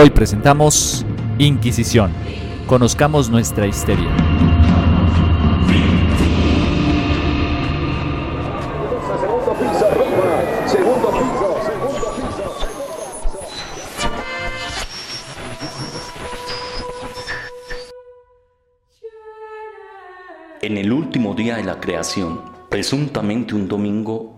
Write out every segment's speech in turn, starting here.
Hoy presentamos Inquisición. Conozcamos nuestra histeria. En el último día de la creación, presuntamente un domingo,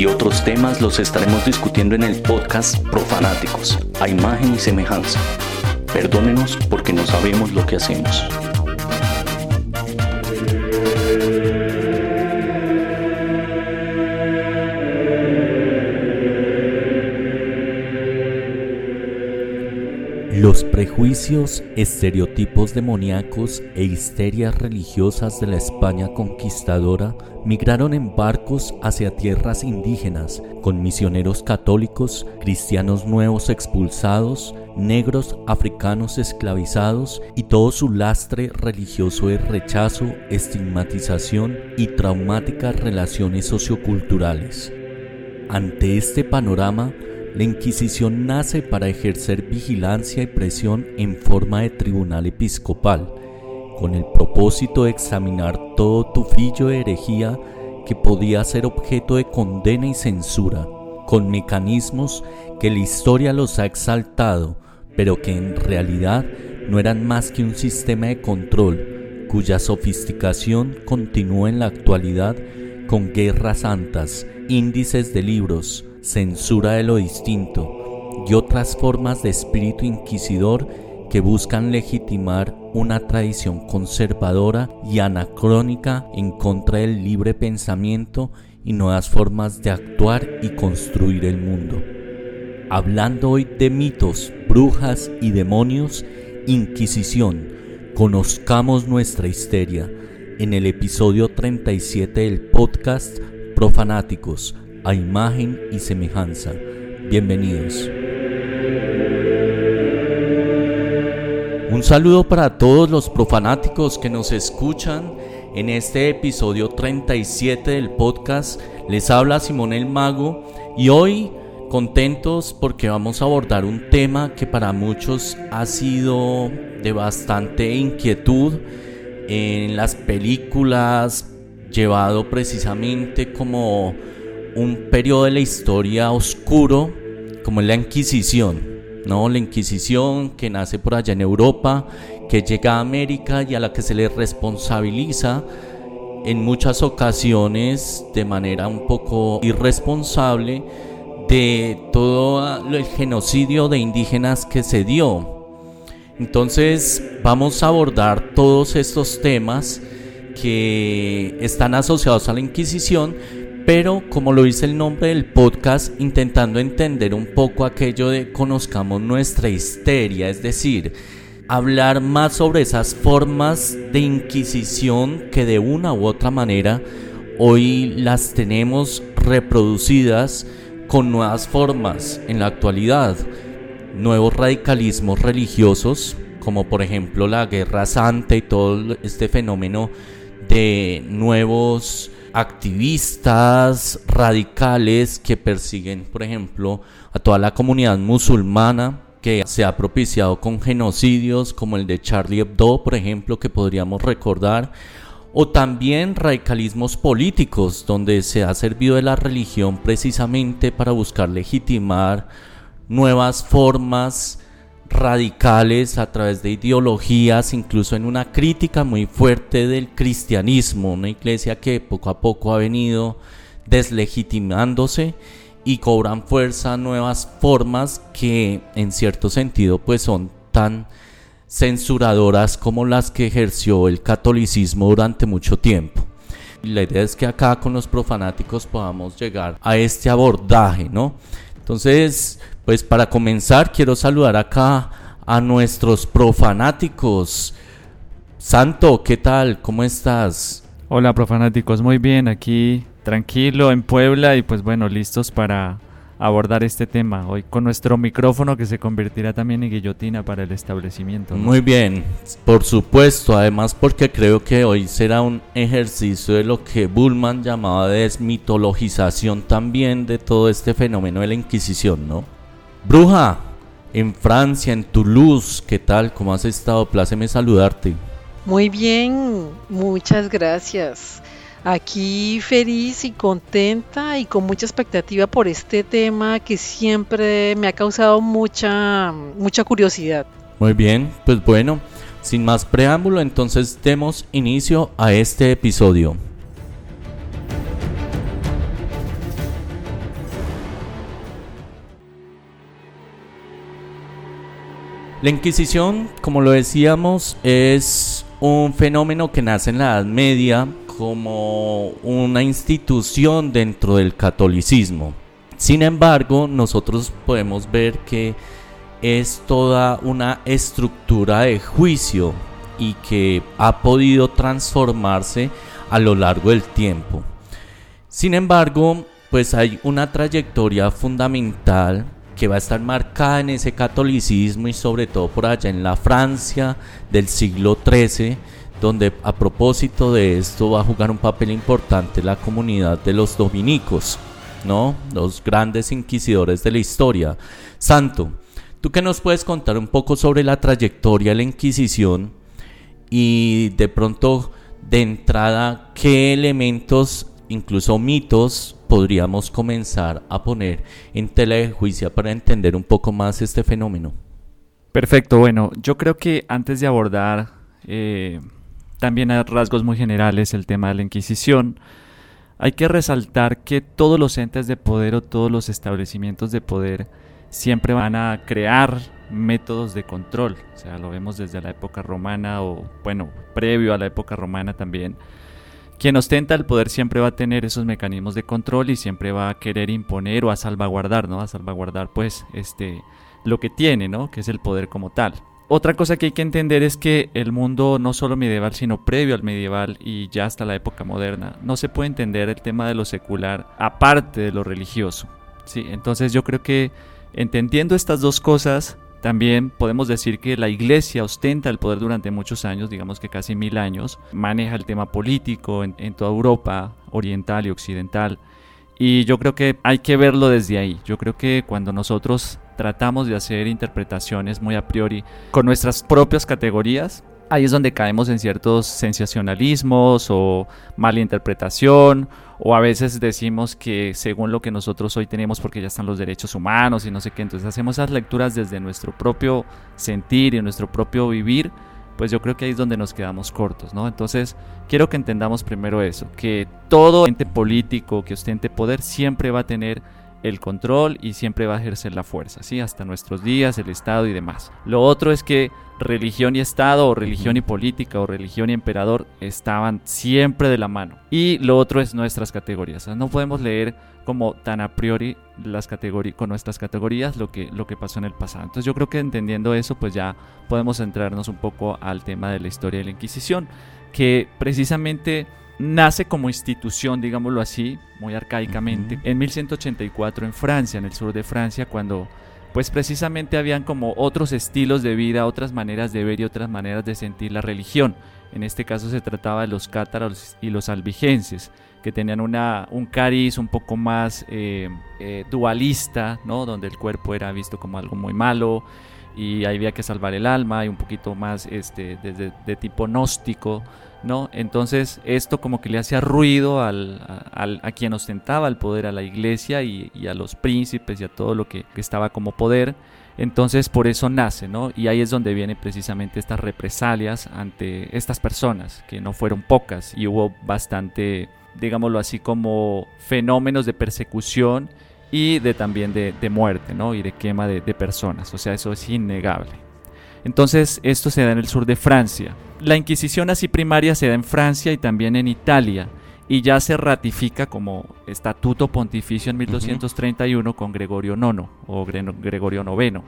Y otros temas los estaremos discutiendo en el podcast Profanáticos, a imagen y semejanza. Perdónenos porque no sabemos lo que hacemos. Los prejuicios, estereotipos demoníacos e histerias religiosas de la España conquistadora migraron en barcos hacia tierras indígenas, con misioneros católicos, cristianos nuevos expulsados, negros africanos esclavizados y todo su lastre religioso de rechazo, estigmatización y traumáticas relaciones socioculturales. Ante este panorama, la Inquisición nace para ejercer vigilancia y presión en forma de tribunal episcopal, con el propósito de examinar todo tufillo de herejía que podía ser objeto de condena y censura, con mecanismos que la historia los ha exaltado, pero que en realidad no eran más que un sistema de control cuya sofisticación continúa en la actualidad con guerras santas, índices de libros, censura de lo distinto y otras formas de espíritu inquisidor que buscan legitimar una tradición conservadora y anacrónica en contra del libre pensamiento y nuevas formas de actuar y construir el mundo. Hablando hoy de mitos, brujas y demonios, Inquisición, conozcamos nuestra histeria en el episodio 37 del podcast Profanáticos, a imagen y semejanza. Bienvenidos. Un saludo para todos los profanáticos que nos escuchan en este episodio 37 del podcast. Les habla Simón el Mago y hoy contentos porque vamos a abordar un tema que para muchos ha sido de bastante inquietud en las películas, llevado precisamente como un periodo de la historia oscuro como es la Inquisición, ¿no? La Inquisición que nace por allá en Europa, que llega a América y a la que se le responsabiliza en muchas ocasiones de manera un poco irresponsable de todo el genocidio de indígenas que se dio. Entonces vamos a abordar todos estos temas que están asociados a la Inquisición, pero como lo dice el nombre del podcast, intentando entender un poco aquello de conozcamos nuestra histeria, es decir, hablar más sobre esas formas de inquisición que de una u otra manera hoy las tenemos reproducidas con nuevas formas en la actualidad, nuevos radicalismos religiosos, como por ejemplo la Guerra Santa y todo este fenómeno de nuevos activistas radicales que persiguen, por ejemplo, a toda la comunidad musulmana que se ha propiciado con genocidios como el de Charlie Hebdo, por ejemplo, que podríamos recordar, o también radicalismos políticos, donde se ha servido de la religión precisamente para buscar legitimar nuevas formas radicales, a través de ideologías, incluso en una crítica muy fuerte del cristianismo, una iglesia que poco a poco ha venido deslegitimándose y cobran fuerza nuevas formas que en cierto sentido pues son tan censuradoras como las que ejerció el catolicismo durante mucho tiempo. la idea es que acá con los profanáticos podamos llegar a este abordaje, ¿no? Entonces, pues para comenzar quiero saludar acá a nuestros profanáticos. Santo, ¿qué tal? ¿Cómo estás? Hola profanáticos, muy bien, aquí tranquilo en Puebla y pues bueno, listos para abordar este tema hoy con nuestro micrófono que se convertirá también en guillotina para el establecimiento. Muy bien, por supuesto, además porque creo que hoy será un ejercicio de lo que Bullman llamaba desmitologización también de todo este fenómeno de la Inquisición, ¿no? Bruja, en Francia, en Toulouse, ¿qué tal? ¿Cómo has estado? Pláceme saludarte. Muy bien, muchas gracias aquí feliz y contenta y con mucha expectativa por este tema que siempre me ha causado mucha, mucha curiosidad. Muy bien, pues bueno, sin más preámbulo, entonces demos inicio a este episodio. La Inquisición, como lo decíamos, es un fenómeno que nace en la Edad Media como una institución dentro del catolicismo. Sin embargo, nosotros podemos ver que es toda una estructura de juicio y que ha podido transformarse a lo largo del tiempo. Sin embargo, pues hay una trayectoria fundamental que va a estar marcada en ese catolicismo y sobre todo por allá en la Francia del siglo XIII donde a propósito de esto va a jugar un papel importante la comunidad de los dominicos, ¿no? Los grandes inquisidores de la historia. Santo, ¿tú qué nos puedes contar un poco sobre la trayectoria de la Inquisición y de pronto de entrada qué elementos, incluso mitos, podríamos comenzar a poner en tela de juicio para entender un poco más este fenómeno? Perfecto, bueno, yo creo que antes de abordar eh, también hay rasgos muy generales el tema de la Inquisición. Hay que resaltar que todos los entes de poder o todos los establecimientos de poder siempre van a crear métodos de control. O sea, lo vemos desde la época romana o, bueno, previo a la época romana también. Quien ostenta el poder siempre va a tener esos mecanismos de control y siempre va a querer imponer o a salvaguardar, ¿no? A salvaguardar, pues, este, lo que tiene, ¿no? Que es el poder como tal. Otra cosa que hay que entender es que el mundo no solo medieval, sino previo al medieval y ya hasta la época moderna, no se puede entender el tema de lo secular aparte de lo religioso. ¿sí? Entonces yo creo que entendiendo estas dos cosas, también podemos decir que la iglesia ostenta el poder durante muchos años, digamos que casi mil años, maneja el tema político en, toda Europa oriental y occidental. Y yo creo que hay que verlo desde ahí. Yo creo que cuando nosotros tratamos de hacer interpretaciones muy a priori con nuestras propias categorías, ahí es donde caemos en ciertos sensacionalismos o mala interpretación o a veces decimos que según lo que nosotros hoy tenemos porque ya están los derechos humanos y no sé qué, entonces hacemos esas lecturas desde nuestro propio sentir y nuestro propio vivir, pues yo creo que ahí es donde nos quedamos cortos, ¿no? Entonces quiero que entendamos primero eso, que todo ente político que ostente poder siempre va a tener el control y siempre va a ejercer la fuerza, ¿sí? Hasta nuestros días, el Estado y demás. Lo otro es que religión y Estado, o religión y política, o religión y emperador estaban siempre de la mano. Y lo otro es nuestras categorías. no podemos leer como tan a priori las categorías con nuestras categorías lo que, lo que pasó en el pasado. Entonces yo creo que entendiendo eso, pues ya podemos centrarnos un poco al tema de la historia de la Inquisición, que precisamente nace como institución, digámoslo así, muy arcaicamente, en 1184 en Francia, en el sur de Francia, cuando pues precisamente habían como otros estilos de vida, otras maneras de ver y otras maneras de sentir la religión. En este caso se trataba de los cátaros y los albigenses, que tenían una, un cariz un poco más eh, eh, dualista, ¿no? donde el cuerpo era visto como algo muy malo y había que salvar el alma, y un poquito más este, desde, de tipo gnóstico, ¿no? Entonces esto como que le hacía ruido al, a quien ostentaba el poder, a la iglesia y, a los príncipes y a todo lo que, que, estaba como poder. Entonces por eso nace, ¿no? Y ahí es donde vienen precisamente estas represalias ante estas personas, que no fueron pocas y hubo bastante, digámoslo así, como fenómenos de persecución y de también de, de muerte, ¿no? Y de quema de, de personas, o sea, eso es innegable. Entonces esto se da en el sur de Francia. La Inquisición así primaria se da en Francia y también en Italia y ya se ratifica como estatuto pontificio en 1231 con Gregorio IX o Gregorio IX.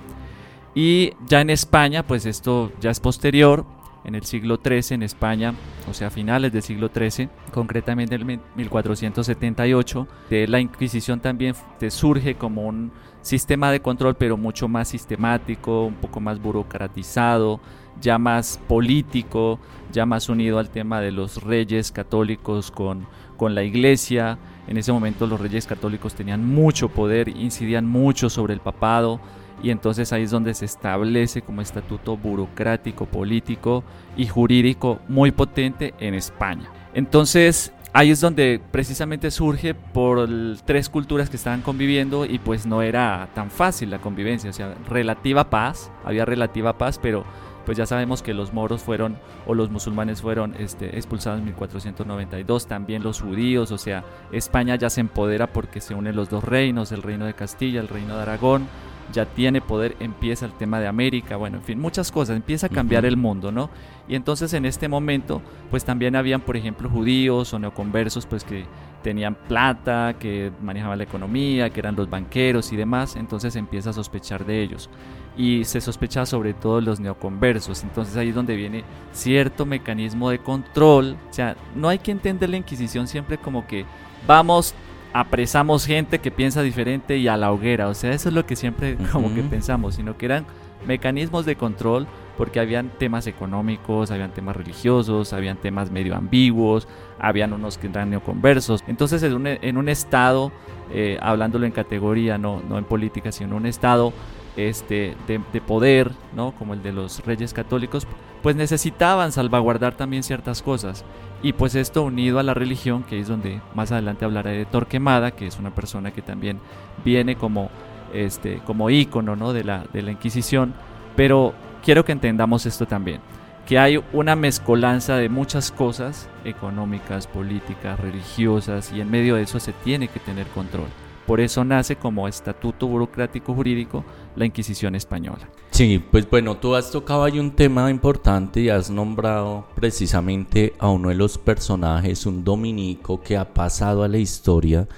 Y ya en España, pues esto ya es posterior, en el siglo XIII en España, o sea, finales del siglo XIII, concretamente en 1478, de la Inquisición también surge como un sistema de control, pero mucho más sistemático, un poco más burocratizado, ya más político, ya más unido al tema de los reyes católicos con, con la iglesia. En ese momento los reyes católicos tenían mucho poder, incidían mucho sobre el papado y entonces ahí es donde se establece como estatuto burocrático, político y jurídico muy potente en España. Entonces ahí es donde precisamente surge por tres culturas que estaban conviviendo y pues no era tan fácil la convivencia, o sea, relativa paz, había relativa paz, pero pues ya sabemos que los moros fueron o los musulmanes fueron este, expulsados en 1492, también los judíos, o sea, España ya se empodera porque se unen los dos reinos, el reino de Castilla, el reino de Aragón, ya tiene poder, empieza el tema de América, bueno, en fin, muchas cosas, empieza a cambiar el mundo, ¿no? Y entonces en este momento, pues también habían, por ejemplo, judíos o neoconversos, pues que tenían plata, que manejaban la economía, que eran los banqueros y demás, entonces empieza a sospechar de ellos. Y se sospecha sobre todo los neoconversos, entonces ahí es donde viene cierto mecanismo de control, o sea, no hay que entender la Inquisición siempre como que vamos apresamos gente que piensa diferente y a la hoguera. O sea, eso es lo que siempre como que pensamos, sino que eran mecanismos de control porque habían temas económicos, habían temas religiosos, habían temas medio ambiguos, habían unos que eran neoconversos. Entonces, en un, en un estado, eh, hablándolo en categoría, no, no en política, sino en un estado este, de, de, poder, ¿no? como el de los reyes católicos, pues necesitaban salvaguardar también ciertas cosas. Y pues esto unido a la religión, que es donde más adelante hablaré de Torquemada, que es una persona que también viene como, este, como ícono ¿no? de, la, de la Inquisición. Pero quiero que entendamos esto también, que hay una mezcolanza de muchas cosas, económicas, políticas, religiosas, y en medio de eso se tiene que tener control. Por eso nace como estatuto burocrático jurídico la Inquisición española. Sí, pues bueno, tú has tocado ahí un tema importante y has nombrado precisamente a uno de los personajes, un dominico que ha pasado a la historia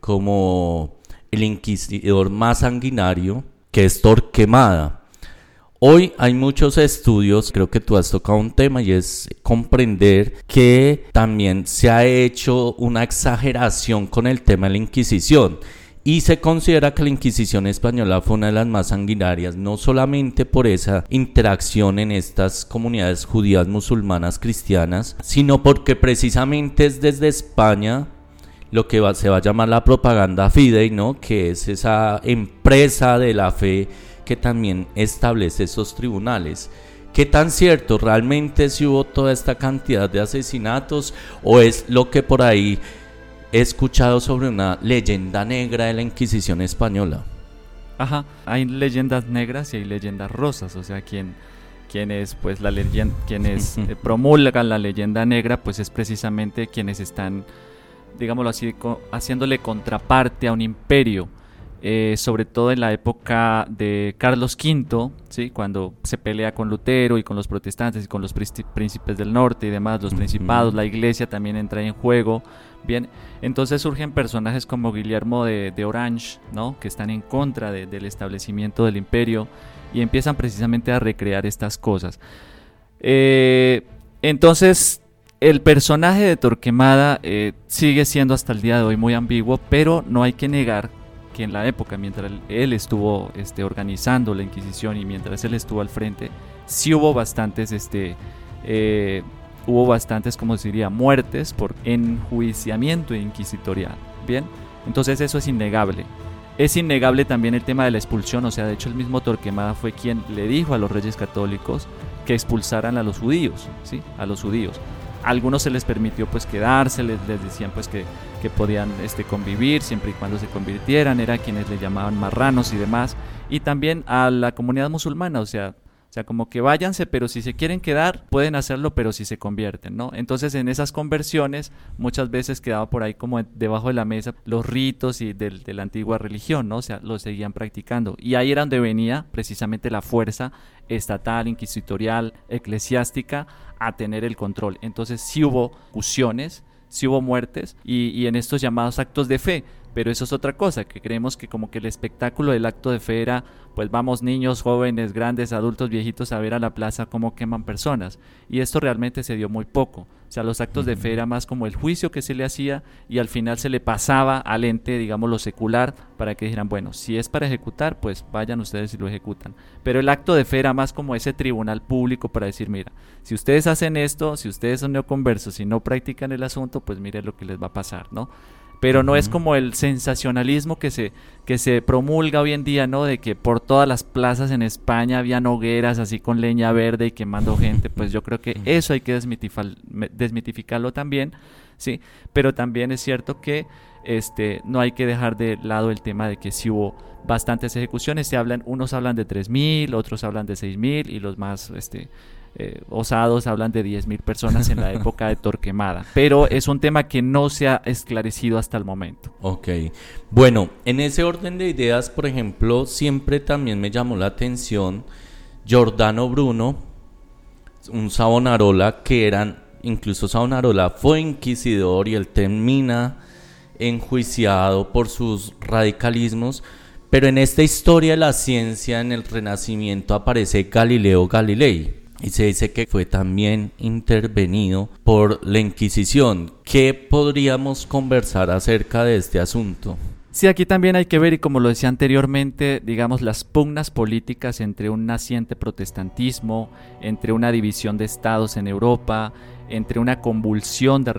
como el inquisidor más sanguinario, que es Torquemada. Hoy hay muchos estudios, creo que tú has tocado un tema y es comprender que también se ha hecho una exageración con el tema de la Inquisición. Y se considera que la Inquisición española fue una de las más sanguinarias, no solamente por esa interacción en estas comunidades judías, musulmanas, cristianas, sino porque precisamente es desde España lo que se va a llamar la propaganda fidei, ¿no? que es esa empresa de la fe que también establece esos tribunales. ¿Qué tan cierto realmente si hubo toda esta cantidad de asesinatos o es lo que por ahí he escuchado sobre una leyenda negra de la Inquisición española? Ajá, hay leyendas negras y hay leyendas rosas, o sea, quien quienes pues la leyenda quienes eh, promulgan la leyenda negra pues es precisamente quienes están digámoslo así haciéndole contraparte a un imperio eh, sobre todo en la época de Carlos V, ¿sí? cuando se pelea con Lutero y con los protestantes y con los príncipes del norte y demás, los principados, la iglesia también entra en juego. Bien, entonces surgen personajes como Guillermo de, Orange, ¿no? que están en contra del establecimiento del imperio y empiezan precisamente a recrear estas cosas. Eh, entonces, el personaje de Torquemada eh, sigue siendo hasta el día de hoy muy ambiguo, pero no hay que negar en la época, mientras él estuvo este, organizando la Inquisición y mientras él estuvo al frente, sí hubo bastantes, este, eh, hubo bastantes, como se diría, muertes por enjuiciamiento inquisitorial. Bien, entonces eso es innegable. Es innegable también el tema de la expulsión, o sea, de hecho el mismo Torquemada fue quien le dijo a los reyes católicos que expulsaran a los judíos, ¿sí? A los judíos. algunos se les permitió pues quedarse, les, les decían pues que, que podían este, convivir siempre y cuando se convirtieran, era quienes le llamaban marranos y demás, y también a la comunidad musulmana, o sea, sea, como que váyanse, pero si se quieren quedar, pueden hacerlo, pero si se convierten, ¿no? Entonces, en esas conversiones, muchas veces quedaba por ahí como debajo de la mesa los ritos y de, de la antigua religión, ¿no? O sea, lo seguían practicando. Y ahí era donde venía precisamente la fuerza estatal, inquisitorial, eclesiástica, a tener el control. Entonces, sí hubo fusiones, sí hubo muertes, y, y en estos llamados actos de fe, pero eso es otra cosa, que creemos que como que el espectáculo del acto de fe era, pues vamos niños, jóvenes, grandes, adultos, viejitos a ver a la plaza cómo queman personas. Y esto realmente se dio muy poco. O sea, los actos de fe era más como el juicio que se le hacía y al final se le pasaba al ente, digamos, lo secular, para que dijeran, bueno, si es para ejecutar, pues vayan ustedes y lo ejecutan. Pero el acto de fe era más como ese tribunal público para decir, mira, si ustedes hacen esto, si ustedes son neoconversos y no practican el asunto, pues miren lo que les va a pasar, ¿no? Pero no es como el sensacionalismo que se, que se promulga hoy en día, ¿no? De que por todas las plazas en España habían hogueras así con leña verde y quemando gente, pues yo creo que eso hay que desmitificarlo también, ¿sí? Pero también es cierto que este, no hay que dejar de lado el tema de que si hubo bastantes ejecuciones, se hablan, unos hablan de 3.000, otros hablan de 6.000 y los más este, eh, osados hablan de 10.000 personas en la época de Torquemada, pero es un tema que no se ha esclarecido hasta el momento. Ok, bueno, en ese orden de ideas, por ejemplo, siempre también me llamó la atención Giordano Bruno, un Savonarola que eran, incluso Savonarola fue inquisidor y él termina enjuiciado por sus radicalismos, pero en esta historia de la ciencia en el Renacimiento aparece Galileo Galilei y se dice que fue también intervenido por la Inquisición. ¿Qué podríamos conversar acerca de este asunto? Sí, aquí también hay que ver, y como lo decía anteriormente, digamos, las pugnas políticas entre un naciente protestantismo, entre una división de estados en Europa, entre una convulsión de,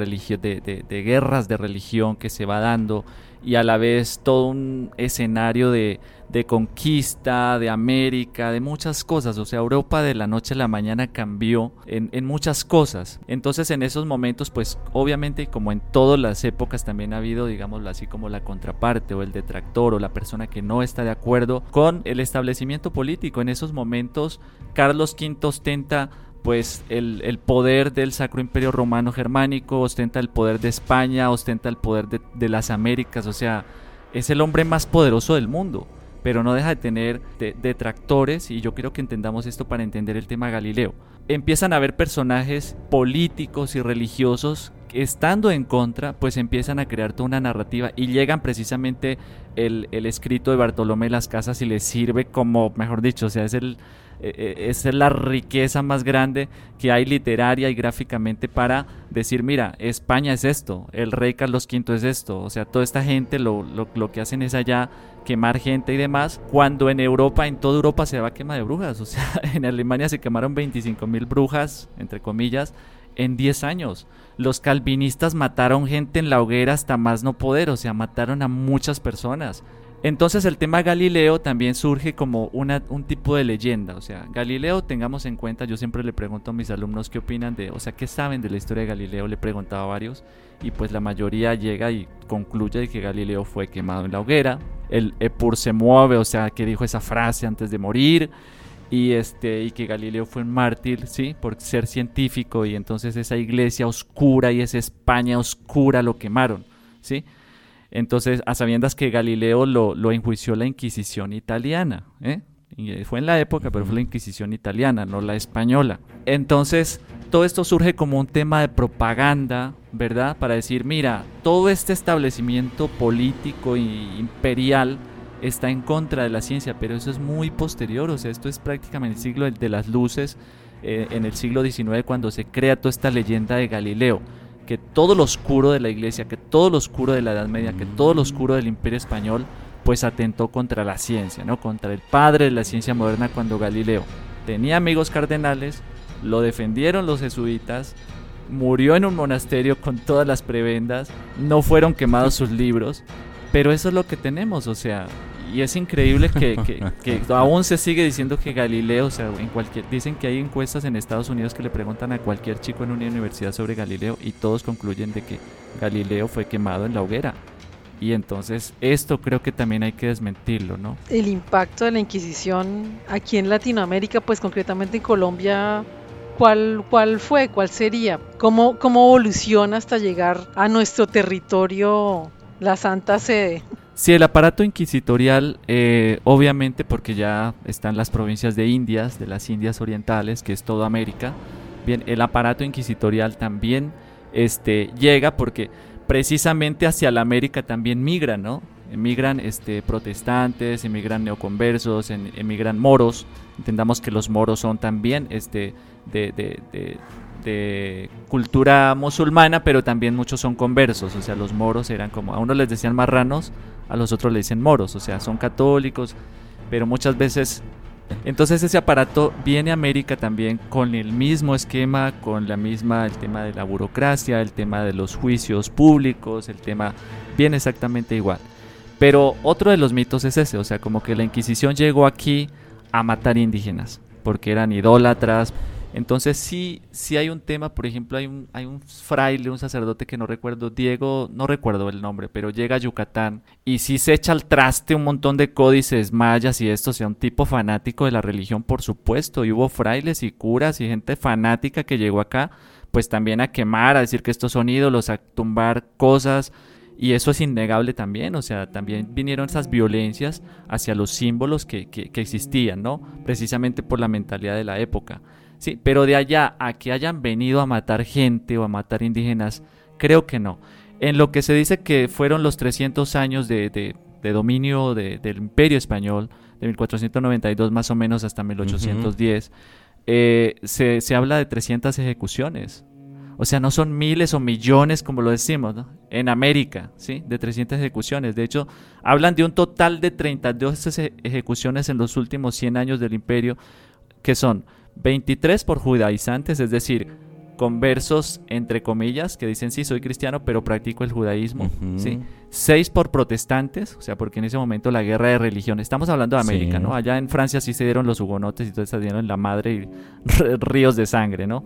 de, guerras de religión que se va dando, y a la vez todo un escenario de, de, conquista, de América, de muchas cosas. O sea, Europa de la noche a la mañana cambió en, en, muchas cosas. Entonces en esos momentos, pues obviamente como en todas las épocas también ha habido, digámoslo así, como la contraparte o el detractor o la persona que no está de acuerdo con el establecimiento político. En esos momentos, Carlos V ostenta pues el, el, poder del Sacro Imperio Romano Germánico, ostenta el poder de España, ostenta el poder de, de, las Américas, o sea, es el hombre más poderoso del mundo, pero no deja de tener detractores y yo quiero que entendamos esto para entender el tema Galileo. Empiezan a haber personajes políticos y religiosos que estando en contra, pues empiezan a crear toda una narrativa y llegan precisamente el, el escrito de Bartolomé Las Casas y les sirve como, mejor dicho, o sea, es el eh, eh, es la riqueza más grande que hay literaria y gráficamente para decir, mira, España es esto, el rey Carlos V es esto, o sea, toda esta gente lo, lo, lo que hacen es allá quemar gente y demás, cuando en Europa, en toda Europa se va a quema de brujas, o sea, en Alemania se quemaron 25 mil brujas, entre comillas, en 10 años. Los calvinistas mataron gente en la hoguera hasta más no poder, o sea, mataron a muchas personas. Entonces el tema Galileo también surge como una, un tipo de leyenda, o sea, Galileo tengamos en cuenta, yo siempre le pregunto a mis alumnos qué opinan de, o sea, qué saben de la historia de Galileo, le he preguntado a varios y pues la mayoría llega y concluye que Galileo fue quemado en la hoguera, el Epur se mueve, o sea, que dijo esa frase antes de morir y este y que Galileo fue un mártir, sí, por ser científico y entonces esa iglesia oscura y esa España oscura lo quemaron, sí. Entonces, a sabiendas que Galileo lo, lo enjuició la Inquisición italiana, ¿eh? Y fue en la época, pero fue la Inquisición italiana, no la española. Entonces, todo esto surge como un tema de propaganda, ¿verdad? Para decir, mira, todo este establecimiento político e imperial está en contra de la ciencia, pero eso es muy posterior, o sea, esto es prácticamente el siglo de las luces, eh, en el siglo XIX, cuando se crea toda esta leyenda de Galileo que todo lo oscuro de la iglesia, que todo lo oscuro de la Edad Media, que todo lo oscuro del imperio español, pues atentó contra la ciencia, ¿no? Contra el padre de la ciencia moderna cuando Galileo tenía amigos cardenales, lo defendieron los jesuitas, murió en un monasterio con todas las prebendas, no fueron quemados sus libros, pero eso es lo que tenemos, o sea, y es increíble que, que, aún se sigue diciendo que Galileo, o sea, en cualquier, dicen que hay encuestas en Estados Unidos que le preguntan a cualquier chico en una universidad sobre Galileo y todos concluyen de que Galileo fue quemado en la hoguera. Y entonces esto creo que también hay que desmentirlo, ¿no? El impacto de la Inquisición aquí en Latinoamérica, pues concretamente en Colombia, ¿cuál, cuál fue? ¿Cuál sería? ¿Cómo, ¿Cómo evoluciona hasta llegar a nuestro territorio la Santa Sede? Sí, el aparato inquisitorial, eh, obviamente porque ya están las provincias de Indias, de las Indias Orientales, que es toda América. Bien, el aparato inquisitorial también este, llega porque precisamente hacia la América también migran, ¿no? Emigran este, protestantes, emigran neoconversos, emigran moros. Entendamos que los moros son también este, de, de, de, cultura musulmana, pero también muchos son conversos. O sea, los moros eran como, a unos les decían marranos, a los otros le dicen moros. O sea, son católicos, pero muchas veces entonces ese aparato viene a América también con el mismo esquema, con la misma, el tema de la burocracia, el tema de los juicios públicos, el tema viene exactamente igual. Pero otro de los mitos es ese, o sea, como que la Inquisición llegó aquí a matar indígenas, porque eran idólatras, entonces sí, sí hay un tema, por ejemplo, hay un, hay un fraile, un sacerdote que no recuerdo, Diego, no recuerdo el nombre, pero llega a Yucatán y sí se echa al traste un montón de códices mayas y esto, o sea, un tipo fanático de la religión, por supuesto, y hubo frailes y curas y gente fanática que llegó acá, pues también a quemar, a decir que estos son ídolos, a tumbar cosas, y eso es innegable también, o sea, también vinieron esas violencias hacia los símbolos que, que, que existían, ¿no? Precisamente por la mentalidad de la época. Sí, pero de allá a que hayan venido a matar gente o a matar indígenas, creo que no. En lo que se dice que fueron los 300 años de, de, dominio del imperio español, de 1492 más o menos hasta 1810, eh, se, se, habla de 300 ejecuciones. O sea, no son miles o millones como lo decimos, ¿no? En América, ¿sí? De 300 ejecuciones. De hecho, hablan de un total de 32 ejecuciones en los últimos 100 años del imperio, que son 23 por judaizantes, es decir, conversos entre comillas que dicen sí soy cristiano pero practico el judaísmo, ¿sí? 6 por protestantes, o sea, porque en ese momento la guerra de religión, estamos hablando de América, ¿no? Allá en Francia sí se dieron los hugonotes y todo se dieron la madre y ríos de sangre, ¿no?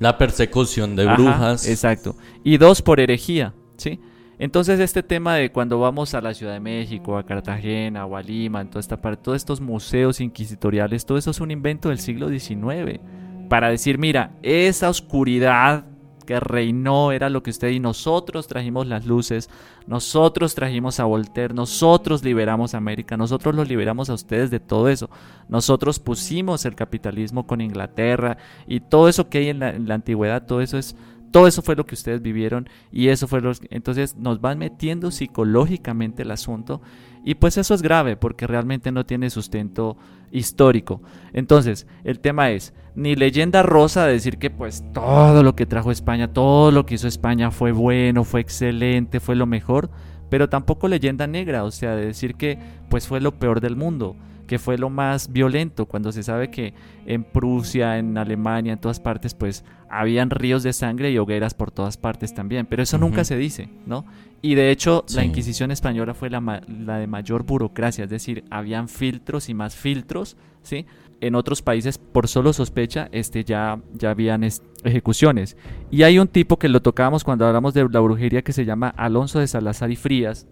La persecución de brujas. exacto. Y dos por herejía, ¿sí? Entonces este tema de cuando vamos a la Ciudad de México, a Cartagena o a Lima, en toda esta parte, todos estos museos inquisitoriales, todo eso es un invento del siglo XIX para decir, mira, esa oscuridad que reinó era lo que usted y nosotros trajimos las luces, nosotros trajimos a Voltaire, nosotros liberamos a América, nosotros los liberamos a ustedes de todo eso, nosotros pusimos el capitalismo con Inglaterra y todo eso que hay en la, en la antigüedad, todo eso es todo eso fue lo que ustedes vivieron y eso fue lo que... Entonces nos van metiendo psicológicamente el asunto y pues eso es grave porque realmente no tiene sustento histórico. Entonces, el tema es, ni leyenda rosa de decir que pues todo lo que trajo España, todo lo que hizo España fue bueno, fue excelente, fue lo mejor, pero tampoco leyenda negra, o sea, de decir que pues fue lo peor del mundo que fue lo más violento, cuando se sabe que en Prusia, en Alemania, en todas partes, pues habían ríos de sangre y hogueras por todas partes también, pero eso nunca se dice, ¿no? Y de hecho, la Inquisición española fue la, la, de mayor burocracia, es decir, habían filtros y más filtros, ¿sí? En otros países, por solo sospecha, este, ya, ya habían ejecuciones. Y hay un tipo que lo tocábamos cuando hablamos de la brujería que se llama Alonso de Salazar y Frías,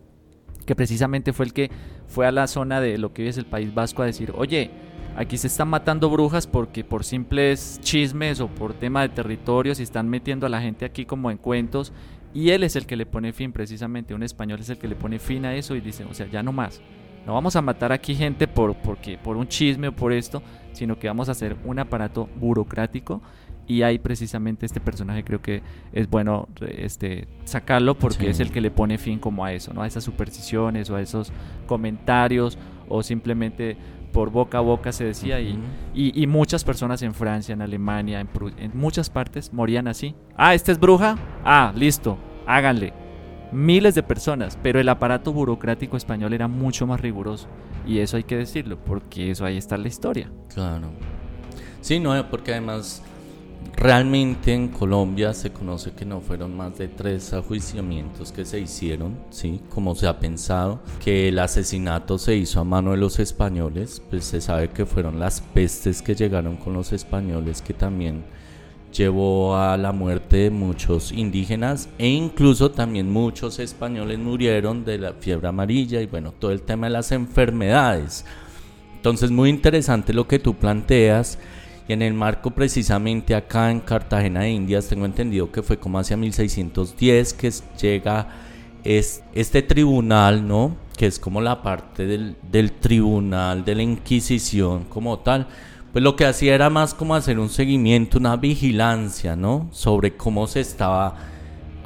que precisamente fue el que fue a la zona de lo que hoy es el País Vasco a decir, oye, aquí se están matando brujas porque por simples chismes o por tema de territorio se están metiendo a la gente aquí como en cuentos y él es el que le pone fin precisamente, un español es el que le pone fin a eso y dice, o sea, ya no más. No vamos a matar aquí gente por, porque, por un chisme o por esto, sino que vamos a hacer un aparato burocrático y hay precisamente este personaje creo que es bueno este sacarlo porque es el que le pone fin como a eso, ¿no? A esas supersticiones o a esos comentarios o simplemente por boca a boca se decía y, y, muchas personas en Francia, en Alemania, en, en muchas partes morían así. Ah, ¿esta es bruja? Ah, listo, háganle. Miles de personas, pero el aparato burocrático español era mucho más riguroso. Y eso hay que decirlo, porque eso ahí está la historia. Claro. Sí, no, porque además realmente en Colombia se conoce que no fueron más de tres ajuiciamientos que se hicieron, ¿sí? Como se ha pensado, que el asesinato se hizo a mano de los españoles, pues se sabe que fueron las pestes que llegaron con los españoles que también llevó a la muerte de muchos indígenas e incluso también muchos españoles murieron de la fiebre amarilla y bueno, todo el tema de las enfermedades. Entonces muy interesante lo que tú planteas y en el marco precisamente acá en Cartagena de Indias tengo entendido que fue como hacia 1610 que llega este tribunal, ¿no? Que es como la parte del, del tribunal de la Inquisición como tal pues lo que hacía era más como hacer un seguimiento, una vigilancia, ¿no? Sobre cómo se estaba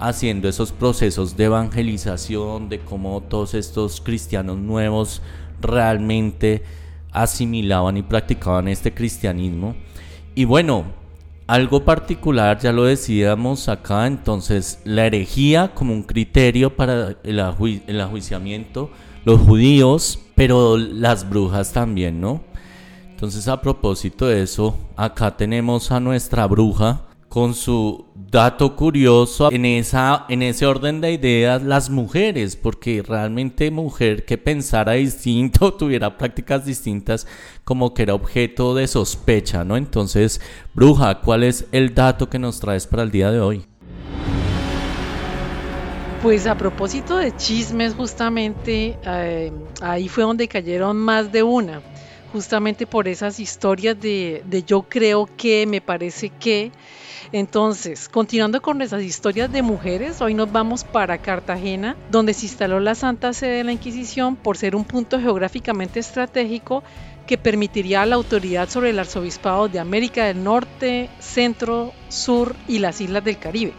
haciendo esos procesos de evangelización, de cómo todos estos cristianos nuevos realmente asimilaban y practicaban este cristianismo. Y bueno, algo particular, ya lo decíamos acá, entonces la herejía como un criterio para el, el ajuiciamiento, los judíos, pero las brujas también, ¿no? Entonces a propósito de eso, acá tenemos a nuestra bruja con su dato curioso en esa en ese orden de ideas las mujeres porque realmente mujer que pensara distinto tuviera prácticas distintas como que era objeto de sospecha no entonces bruja cuál es el dato que nos traes para el día de hoy pues a propósito de chismes justamente eh, ahí fue donde cayeron más de una justamente por esas historias de, yo creo que, me parece que. Entonces, continuando con esas historias de mujeres, hoy nos vamos para Cartagena, donde se instaló la Santa Sede de la Inquisición por ser un punto geográficamente estratégico que permitiría a la autoridad sobre el arzobispado de América del Norte, Centro, Sur y las islas del Caribe.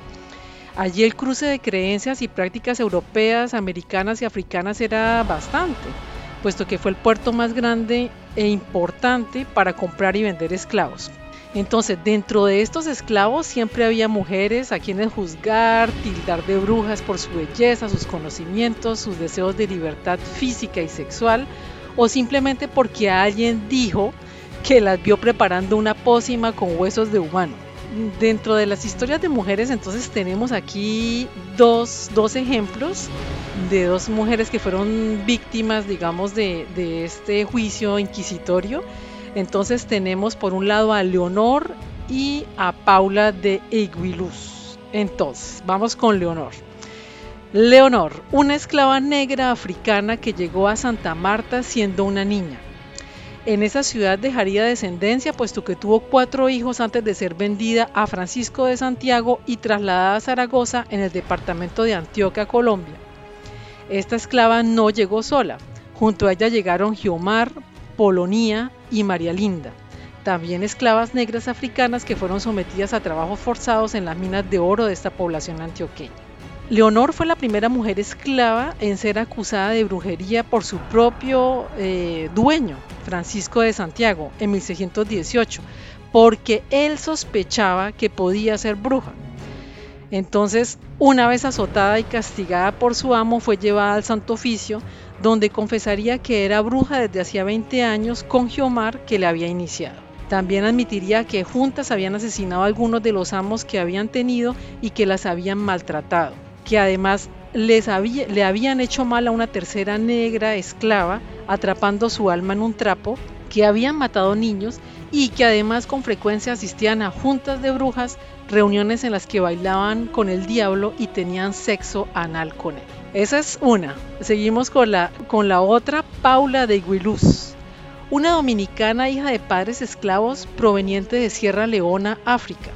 Allí el cruce de creencias y prácticas europeas, americanas y africanas era bastante puesto que fue el puerto más grande e importante para comprar y vender esclavos. Entonces, dentro de estos esclavos siempre había mujeres a quienes juzgar, tildar de brujas por su belleza, sus conocimientos, sus deseos de libertad física y sexual, o simplemente porque alguien dijo que las vio preparando una pócima con huesos de humano dentro de las historias de mujeres, entonces tenemos aquí dos, ejemplos de dos mujeres que fueron víctimas, digamos, de, este juicio inquisitorio. Entonces tenemos por un lado a Leonor y a Paula de Eguiluz. Entonces, vamos con Leonor. Leonor, una esclava negra africana que llegó a Santa Marta siendo una niña. En esa ciudad dejaría descendencia, puesto que tuvo cuatro hijos antes de ser vendida a Francisco de Santiago y trasladada a Zaragoza en el departamento de Antioquia, Colombia. Esta esclava no llegó sola. Junto a ella llegaron Giomar, Polonía y María Linda, también esclavas negras africanas que fueron sometidas a trabajos forzados en las minas de oro de esta población antioqueña. Leonor fue la primera mujer esclava en ser acusada de brujería por su propio eh, dueño, Francisco de Santiago, en 1618, porque él sospechaba que podía ser bruja. Entonces, una vez azotada y castigada por su amo, fue llevada al Santo Oficio, donde confesaría que era bruja desde hacía 20 años con Giomar que le había iniciado. También admitiría que juntas habían asesinado a algunos de los amos que habían tenido y que las habían maltratado que además les le habían hecho mal a una tercera negra esclava, atrapando su alma en un trapo, que habían matado niños y que además con frecuencia asistían a juntas de brujas, reuniones en las que bailaban con el diablo y tenían sexo anal con él. Esa es una. Seguimos con la, con la otra, Paula de Iguiluz, una dominicana hija de padres esclavos proveniente de Sierra Leona, África.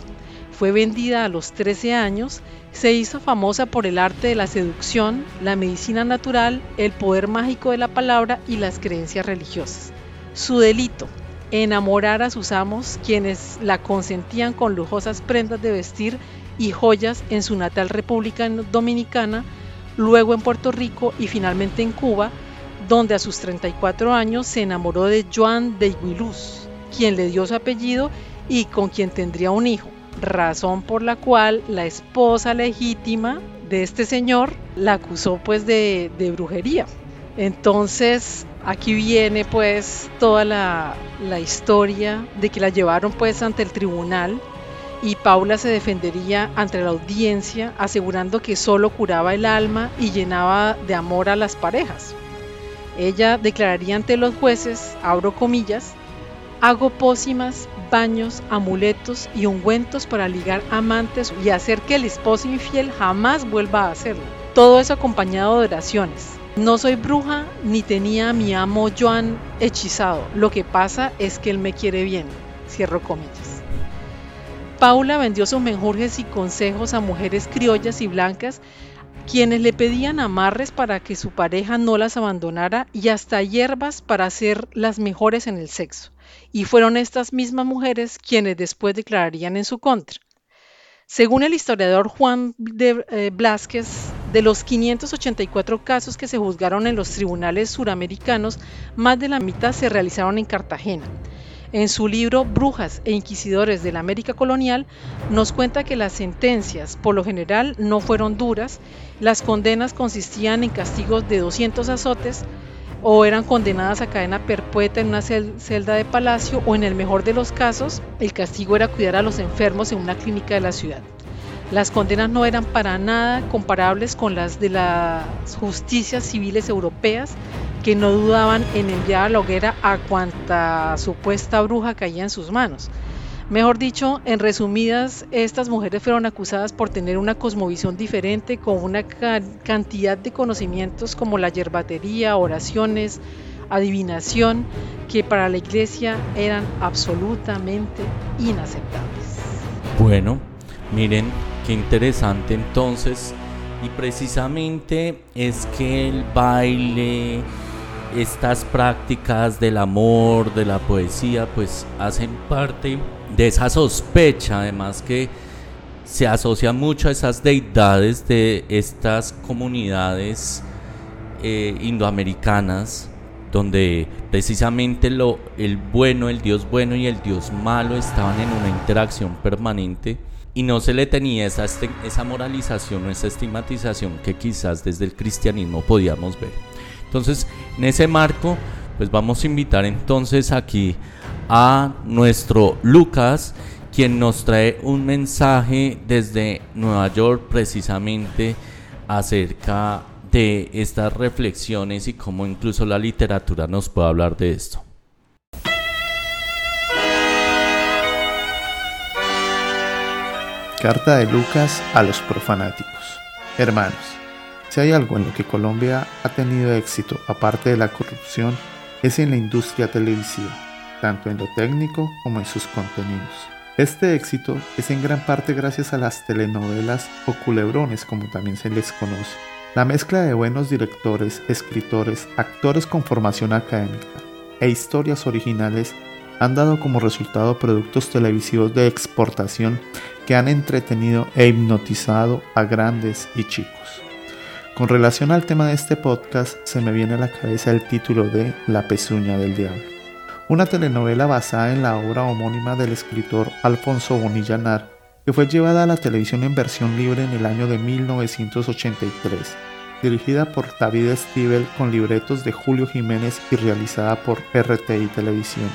Fue vendida a los 13 años se hizo famosa por el arte de la seducción, la medicina natural, el poder mágico de la palabra y las creencias religiosas. Su delito, enamorar a sus amos, quienes la consentían con lujosas prendas de vestir y joyas en su natal República Dominicana, luego en Puerto Rico y finalmente en Cuba, donde a sus 34 años se enamoró de Joan de Iguiluz, quien le dio su apellido y con quien tendría un hijo razón por la cual la esposa legítima de este señor la acusó pues de, brujería. Entonces aquí viene pues toda la, la, historia de que la llevaron pues ante el tribunal y Paula se defendería ante la audiencia asegurando que solo curaba el alma y llenaba de amor a las parejas. Ella declararía ante los jueces, abro comillas, hago pócimas, baños, amuletos y ungüentos para ligar amantes y hacer que el esposo infiel jamás vuelva a hacerlo. Todo eso acompañado de oraciones. No soy bruja ni tenía a mi amo Joan hechizado. Lo que pasa es que él me quiere bien. Cierro comillas. Paula vendió sus menjurjes y consejos a mujeres criollas y blancas quienes le pedían amarres para que su pareja no las abandonara y hasta hierbas para ser las mejores en el sexo. Y fueron estas mismas mujeres quienes después declararían en su contra. Según el historiador Juan de eh, Blasquez, de los 584 casos que se juzgaron en los tribunales suramericanos, más de la mitad se realizaron en Cartagena. En su libro Brujas e Inquisidores de la América Colonial nos cuenta que las sentencias por lo general no fueron duras, las condenas consistían en castigos de 200 azotes, o eran condenadas a cadena perpetua en una celda de palacio o en el mejor de los casos el castigo era cuidar a los enfermos en una clínica de la ciudad. Las condenas no eran para nada comparables con las de las justicias civiles europeas que no dudaban en enviar a la hoguera a cuanta supuesta bruja caía en sus manos. Mejor dicho, en resumidas, estas mujeres fueron acusadas por tener una cosmovisión diferente con una cantidad de conocimientos como la yerbatería, oraciones, adivinación, que para la iglesia eran absolutamente inaceptables. Bueno, miren qué interesante entonces, y precisamente es que el baile, estas prácticas del amor, de la poesía, pues hacen parte de esa sospecha, además que se asocia mucho a esas deidades de estas comunidades eh, indoamericanas, donde precisamente lo, el bueno, el Dios bueno y el Dios malo estaban en una interacción permanente y no se le tenía esa, esa moralización o esa estigmatización que quizás desde el cristianismo podíamos ver. Entonces, en ese marco, pues vamos a invitar entonces aquí a nuestro Lucas, quien nos trae un mensaje desde Nueva York precisamente acerca de estas reflexiones y cómo incluso la literatura nos puede hablar de esto. Carta de Lucas a los profanáticos. Hermanos, si hay algo en lo que Colombia ha tenido éxito, aparte de la corrupción, es en la industria televisiva tanto en lo técnico como en sus contenidos. Este éxito es en gran parte gracias a las telenovelas o culebrones como también se les conoce. La mezcla de buenos directores, escritores, actores con formación académica e historias originales han dado como resultado productos televisivos de exportación que han entretenido e hipnotizado a grandes y chicos. Con relación al tema de este podcast, se me viene a la cabeza el título de La pezuña del diablo una telenovela basada en la obra homónima del escritor Alfonso Bonilla que fue llevada a la televisión en versión libre en el año de 1983, dirigida por David Stiebel con libretos de Julio Jiménez y realizada por RTI Televisión.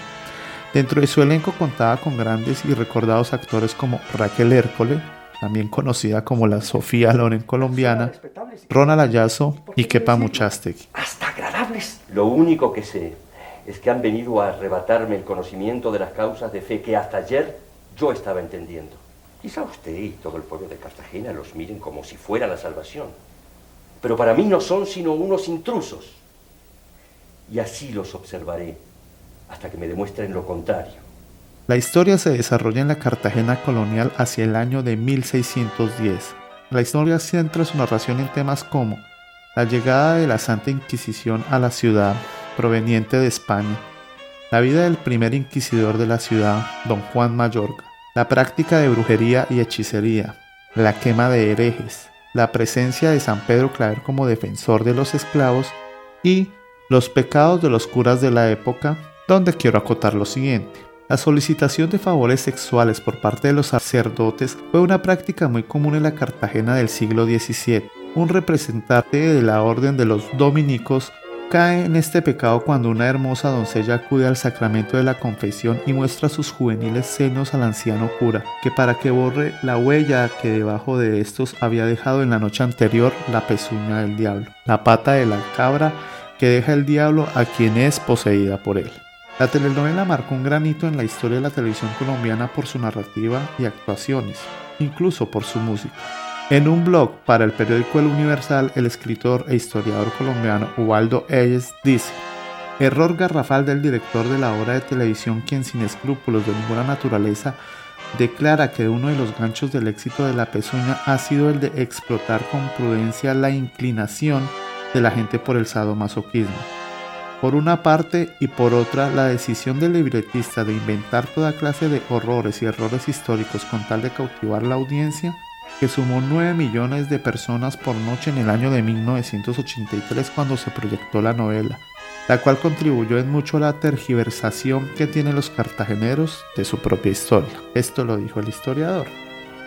Dentro de su elenco contaba con grandes y recordados actores como Raquel Hércole, también conocida como la Sofía Loren colombiana, Ronald Ayazo y Kepa Muchastegui. Hasta agradables. Lo único que sé es que han venido a arrebatarme el conocimiento de las causas de fe que hasta ayer yo estaba entendiendo. Quizá usted y todo el pueblo de Cartagena los miren como si fuera la salvación, pero para mí no son sino unos intrusos. Y así los observaré hasta que me demuestren lo contrario. La historia se desarrolla en la Cartagena colonial hacia el año de 1610. La historia centra su narración en temas como la llegada de la Santa Inquisición a la ciudad, proveniente de España, la vida del primer inquisidor de la ciudad, don Juan Mayorga, la práctica de brujería y hechicería, la quema de herejes, la presencia de San Pedro Claver como defensor de los esclavos y los pecados de los curas de la época, donde quiero acotar lo siguiente. La solicitación de favores sexuales por parte de los sacerdotes fue una práctica muy común en la Cartagena del siglo XVII. Un representante de la orden de los dominicos cae en este pecado cuando una hermosa doncella acude al sacramento de la confesión y muestra sus juveniles senos al anciano cura, que para que borre la huella que debajo de estos había dejado en la noche anterior la pezuña del diablo, la pata de la cabra que deja el diablo a quien es poseída por él. La telenovela marcó un granito en la historia de la televisión colombiana por su narrativa y actuaciones, incluso por su música. En un blog para el periódico El Universal, el escritor e historiador colombiano Ubaldo Eyes dice, Error garrafal del director de la obra de televisión quien sin escrúpulos de ninguna naturaleza declara que uno de los ganchos del éxito de la pezuña ha sido el de explotar con prudencia la inclinación de la gente por el sadomasoquismo. Por una parte y por otra, la decisión del libretista de inventar toda clase de horrores y errores históricos con tal de cautivar la audiencia que sumó 9 millones de personas por noche en el año de 1983 cuando se proyectó la novela, la cual contribuyó en mucho a la tergiversación que tienen los cartageneros de su propia historia. Esto lo dijo el historiador.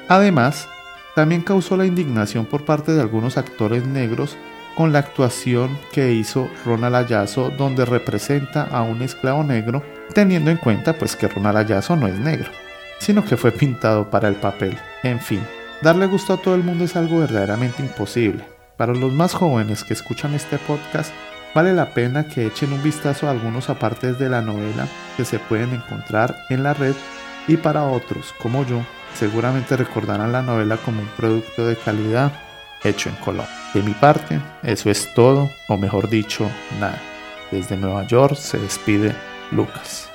Además, también causó la indignación por parte de algunos actores negros con la actuación que hizo Ronald Ayazo donde representa a un esclavo negro, teniendo en cuenta pues que Ronald Ayazo no es negro, sino que fue pintado para el papel. En fin, Darle gusto a todo el mundo es algo verdaderamente imposible. Para los más jóvenes que escuchan este podcast, vale la pena que echen un vistazo a algunos apartes de la novela que se pueden encontrar en la red y para otros, como yo, seguramente recordarán la novela como un producto de calidad hecho en Colombia. De mi parte, eso es todo, o mejor dicho, nada. Desde Nueva York se despide Lucas.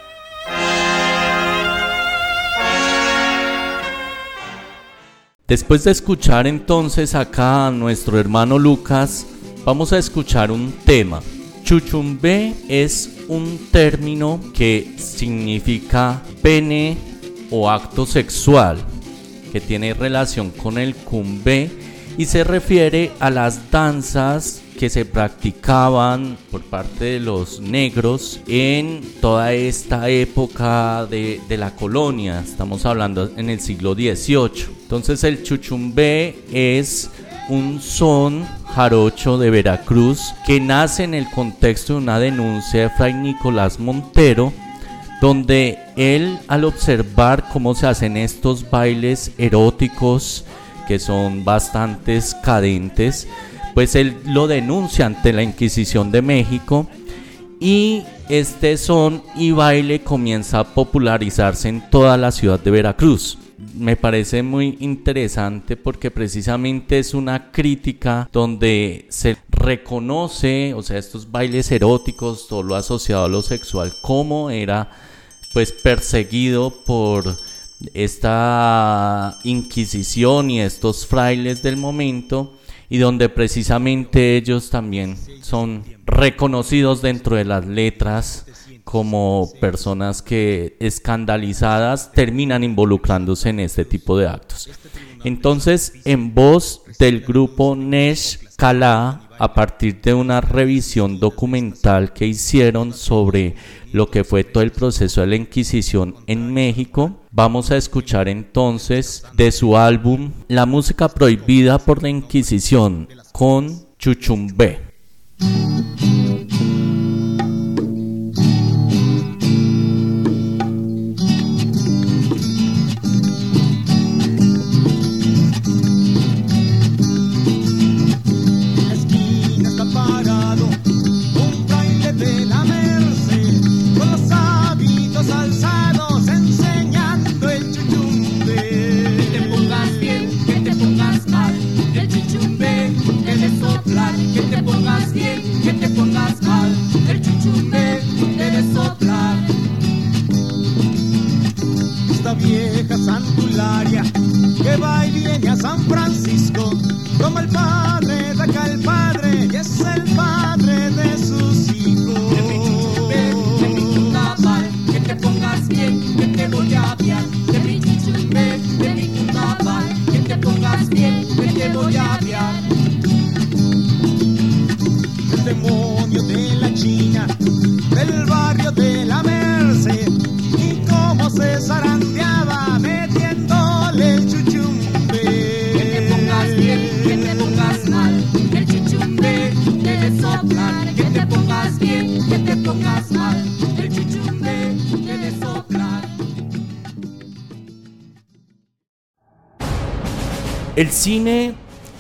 Después de escuchar entonces acá a nuestro hermano Lucas, vamos a escuchar un tema. Chuchumbe es un término que significa pene o acto sexual, que tiene relación con el cumbe y se refiere a las danzas que se practicaban por parte de los negros en toda esta época de, la colonia. Estamos hablando en el siglo XVIII. Entonces el chuchumbe es un son jarocho de Veracruz que nace en el contexto de una denuncia de Fray Nicolás Montero donde él al observar cómo se hacen estos bailes eróticos que son bastantes cadentes, pues él lo denuncia ante la Inquisición de México y este son y baile comienza a popularizarse en toda la ciudad de Veracruz. Me parece muy interesante porque precisamente es una crítica donde se reconoce, o sea, estos bailes eróticos, todo lo asociado a lo sexual, como era pues perseguido por esta Inquisición y estos frailes del momento y donde precisamente ellos también son reconocidos dentro de las letras como personas que escandalizadas terminan involucrándose en este tipo de actos. Entonces, en voz del grupo Nesh Kala, a partir de una revisión documental que hicieron sobre lo que fue todo el proceso de la Inquisición en México, vamos a escuchar entonces de su álbum La música prohibida por la Inquisición con Chuchumbe.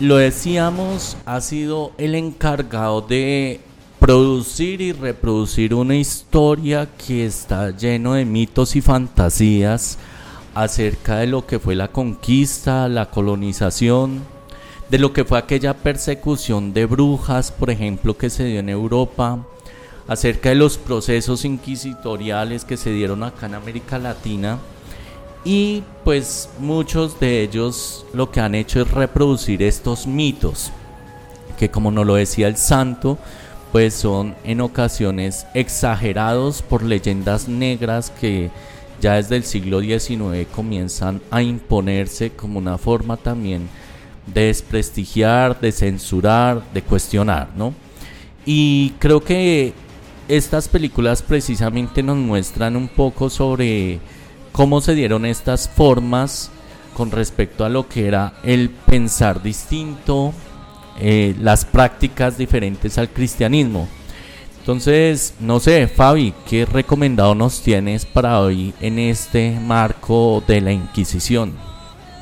Lo decíamos, ha sido el encargado de producir y reproducir una historia que está lleno de mitos y fantasías acerca de lo que fue la conquista, la colonización, de lo que fue aquella persecución de brujas, por ejemplo, que se dio en Europa, acerca de los procesos inquisitoriales que se dieron acá en América Latina y pues muchos de ellos lo que han hecho es reproducir estos mitos que como nos lo decía el santo pues son en ocasiones exagerados por leyendas negras que ya desde el siglo XIX comienzan a imponerse como una forma también de desprestigiar, de censurar, de cuestionar, ¿no? Y creo que estas películas precisamente nos muestran un poco sobre cómo se dieron estas formas con respecto a lo que era el pensar distinto, eh, las prácticas diferentes al cristianismo. Entonces, no sé, Fabi, ¿qué recomendado nos tienes para hoy en este marco de la Inquisición?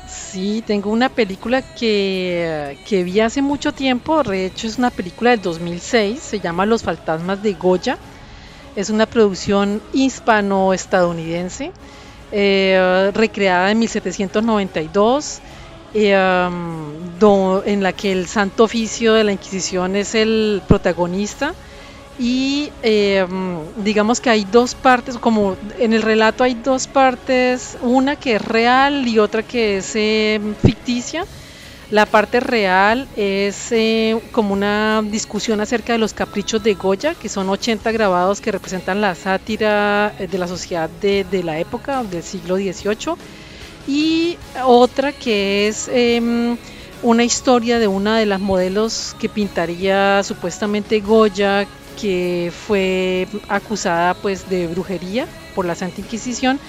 Sí, tengo una película que, que, vi hace mucho tiempo, de hecho es una película del 2006, se llama Los fantasmas de Goya, es una producción hispano-estadounidense, eh, recreada en 1792, eh, en la que el Santo Oficio de la Inquisición es el protagonista y em, digamos que hay dos partes, como en el relato hay dos partes, una que es real y otra que es em, ficticia. La parte real es eh, como una discusión acerca de los caprichos de Goya, que son 80 grabados que representan la sátira eh, de la sociedad de, la época, del siglo XVIII. Y otra que es em, una historia de una de las modelos que pintaría supuestamente Goya, que fue acusada pues de brujería por la Santa Inquisición,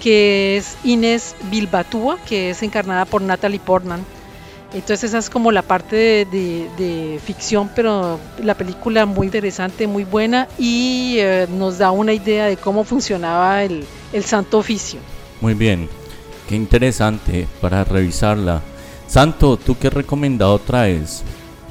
que es Inés Bilbatúa, que es encarnada por Natalie Portman. Entonces esa es como la parte de, ficción, pero la película muy interesante, muy buena y eh, nos da una idea de cómo funcionaba el, el Santo Oficio. Muy bien, qué interesante para revisarla. Santo, ¿tú qué recomendado traes?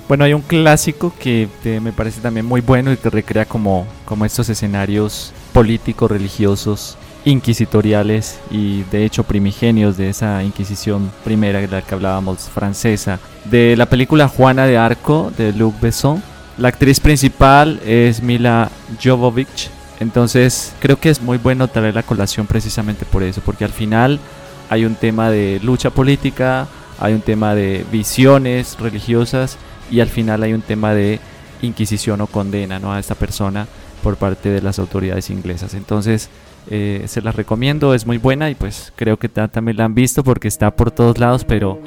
Bueno, hay un clásico que me parece también muy bueno y que recrea como, como estos escenarios políticos, religiosos, inquisitoriales y de hecho primigenios de esa Inquisición primera de la que hablábamos francesa. De la película Juana de Arco de Luc Besson. La actriz principal es Mila Jovovich. Entonces creo que es muy bueno traer la colación precisamente por eso, porque al final hay un tema de lucha política, hay un tema de visiones religiosas y al final hay un tema de inquisición o condena ¿no? a esta persona por parte de las autoridades inglesas. Entonces, eh, se las recomiendo, es muy buena y pues creo que también la han visto porque está por todos lados, pero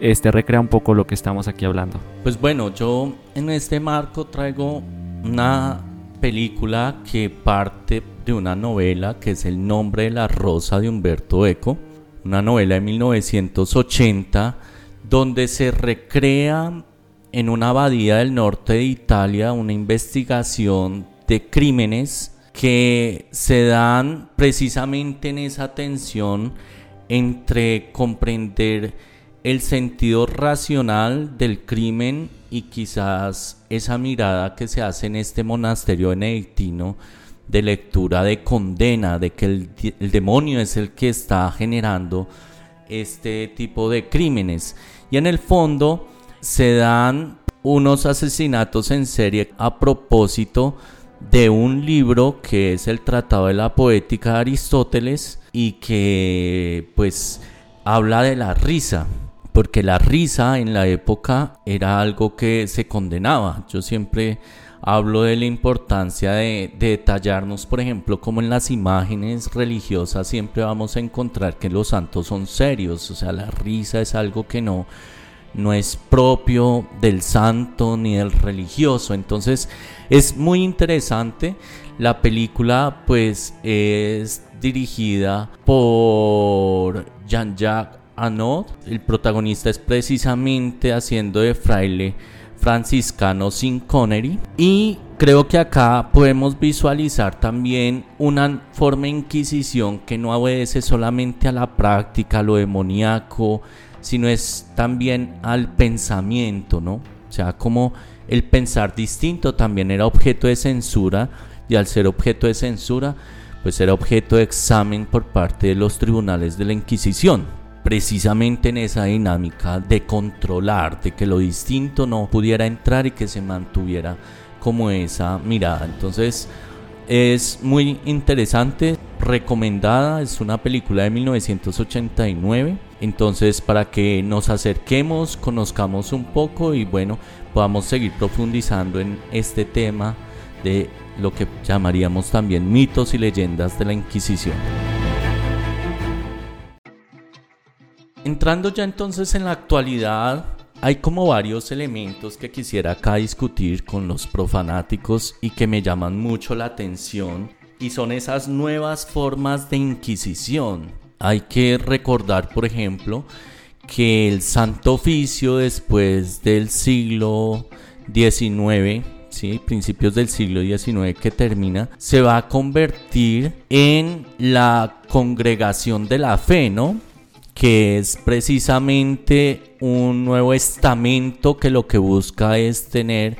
este recrea un poco lo que estamos aquí hablando. Pues bueno, yo en este marco traigo una película que parte de una novela que es El nombre de la rosa de Humberto Eco, una novela de 1980 donde se recrea en una abadía del norte de Italia una investigación de crímenes que se dan precisamente en esa tensión entre comprender el sentido racional del crimen y quizás esa mirada que se hace en este monasterio benedictino de lectura de condena, de que el, el demonio es el que está generando este tipo de crímenes. Y en el fondo se dan unos asesinatos en serie a propósito de un libro que es el Tratado de la Poética de Aristóteles y que pues habla de la risa, porque la risa en la época era algo que se condenaba. Yo siempre hablo de la importancia de, detallarnos, por ejemplo, como en las imágenes religiosas siempre vamos a encontrar que los santos son serios, o sea, la risa es algo que no no es propio del santo ni del religioso. Entonces es muy interesante. La película pues es dirigida por Jean-Jacques Anod. El protagonista es precisamente haciendo de fraile franciscano sin Connery. Y creo que acá podemos visualizar también una forma de inquisición que no obedece solamente a la práctica, a lo demoníaco, sino es también al pensamiento, ¿no? O sea, como el pensar distinto también era objeto de censura y al ser objeto de censura, pues era objeto de examen por parte de los tribunales de la Inquisición. Precisamente en esa dinámica de controlar, de que lo distinto no pudiera entrar y que se mantuviera como esa mirada. Entonces es muy interesante, recomendada, es una película de 1989. Entonces para que nos acerquemos, conozcamos un poco y bueno, podamos seguir profundizando en este tema de lo que llamaríamos también mitos y leyendas de la Inquisición. Entrando ya entonces en la actualidad, hay como varios elementos que quisiera acá discutir con los profanáticos y que me llaman mucho la atención y son esas nuevas formas de inquisición. Hay que recordar, por ejemplo, que el Santo Oficio después del siglo XIX ¿sí? principios del siglo XIX que termina, se va a convertir en la congregación de la fe, ¿no? que es precisamente un nuevo estamento que lo que busca es tener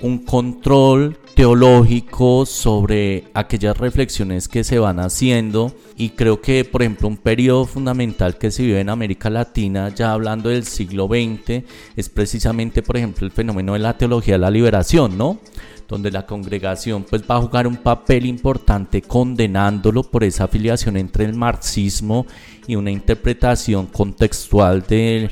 un control teológico sobre aquellas reflexiones que se van haciendo y creo que por ejemplo un periodo fundamental que se vive en América Latina ya hablando del siglo XX es precisamente por ejemplo el fenómeno de la teología de la liberación, ¿no? donde la congregación pues va a jugar un papel importante condenándolo por esa afiliación entre el marxismo y una interpretación contextual de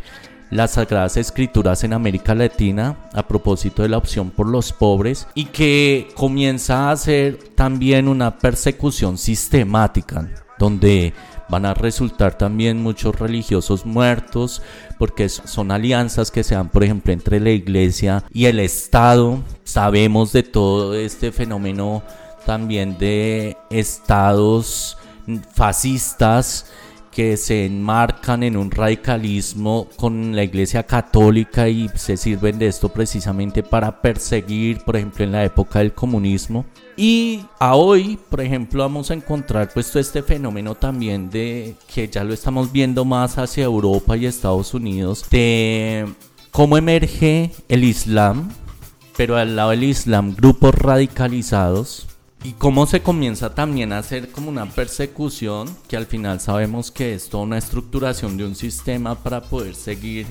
las Sagradas Escrituras en América Latina a propósito de la opción por los pobres y que comienza a ser también una persecución sistemática donde van a resultar también muchos religiosos muertos porque son alianzas que se dan por ejemplo entre la iglesia y el Estado. Sabemos de todo este fenómeno también de estados fascistas que se enmarcan en un radicalismo con la Iglesia Católica y se sirven de esto precisamente para perseguir, por ejemplo, en la época del comunismo. Y a hoy, por ejemplo, vamos a encontrar pues este fenómeno también de que ya lo estamos viendo más hacia Europa y Estados Unidos, de cómo emerge el Islam, pero al lado del Islam grupos radicalizados y cómo se comienza también a hacer como una persecución, que al final sabemos que es toda una estructuración de un sistema para poder seguir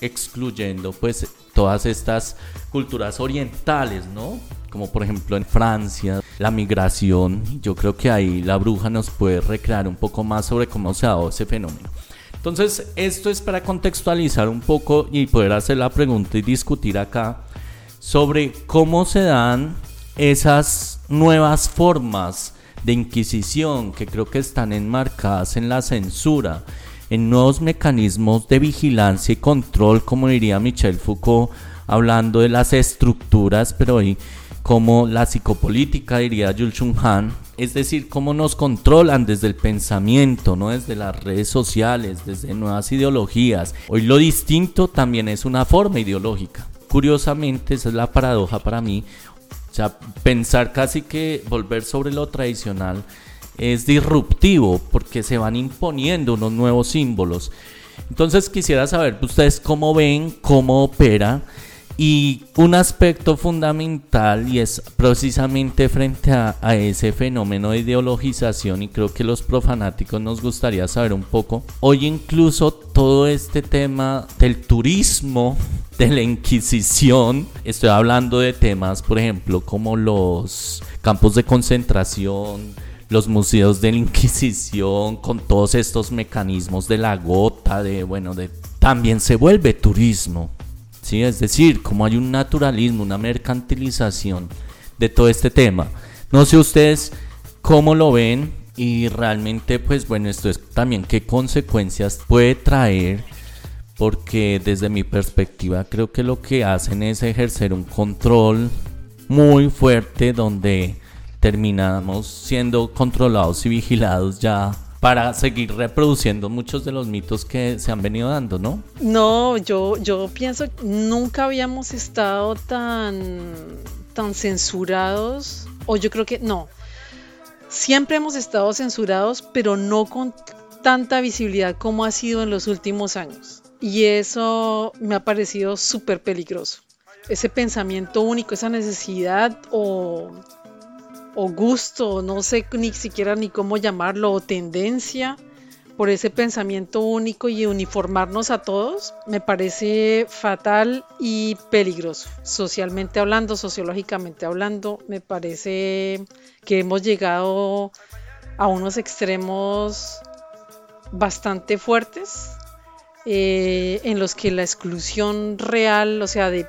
excluyendo pues todas estas culturas orientales, ¿no? Como por ejemplo en Francia, la migración, yo creo que ahí la bruja nos puede recrear un poco más sobre cómo se ha dado ese fenómeno. Entonces, esto es para contextualizar un poco y poder hacer la pregunta y discutir acá sobre cómo se dan esas nuevas formas de inquisición que creo que están enmarcadas en la censura, en nuevos mecanismos de vigilancia y control, como diría Michel Foucault, hablando de las estructuras, pero hoy como la psicopolítica, diría Jules Chung Han, es decir, cómo nos controlan desde el pensamiento, no desde las redes sociales, desde nuevas ideologías. Hoy lo distinto también es una forma ideológica. Curiosamente, esa es la paradoja para mí. O sea, pensar casi que volver sobre lo tradicional es disruptivo porque se van imponiendo unos nuevos símbolos. Entonces quisiera saber ustedes cómo ven, cómo opera y un aspecto fundamental y es precisamente frente a, ese fenómeno de ideologización y creo que los profanáticos nos gustaría saber un poco. Hoy incluso todo este tema del turismo, de la Inquisición, estoy hablando de temas por ejemplo como los campos de concentración, los museos de la Inquisición, con todos estos mecanismos de la gota, de bueno, de también se vuelve turismo. ¿sí? Es decir, como hay un naturalismo, una mercantilización de todo este tema. No sé ustedes cómo lo ven y realmente, pues bueno, esto es también qué consecuencias puede traer, porque desde mi perspectiva creo que lo que hacen es ejercer un control muy fuerte donde terminamos siendo controlados y vigilados ya para seguir reproduciendo muchos de los mitos que se han venido dando, ¿no? No, yo, yo pienso que nunca habíamos estado tan, tan censurados, o yo creo que no, siempre hemos estado censurados, pero no con tanta visibilidad como ha sido en los últimos años. Y eso me ha parecido súper peligroso. Ese pensamiento único, esa necesidad o, o gusto, no sé ni siquiera ni cómo llamarlo, o tendencia por ese pensamiento único y uniformarnos a todos, me parece fatal y peligroso. Socialmente hablando, sociológicamente hablando, me parece que hemos llegado a unos extremos bastante fuertes eh, en los que la exclusión real, o sea, de,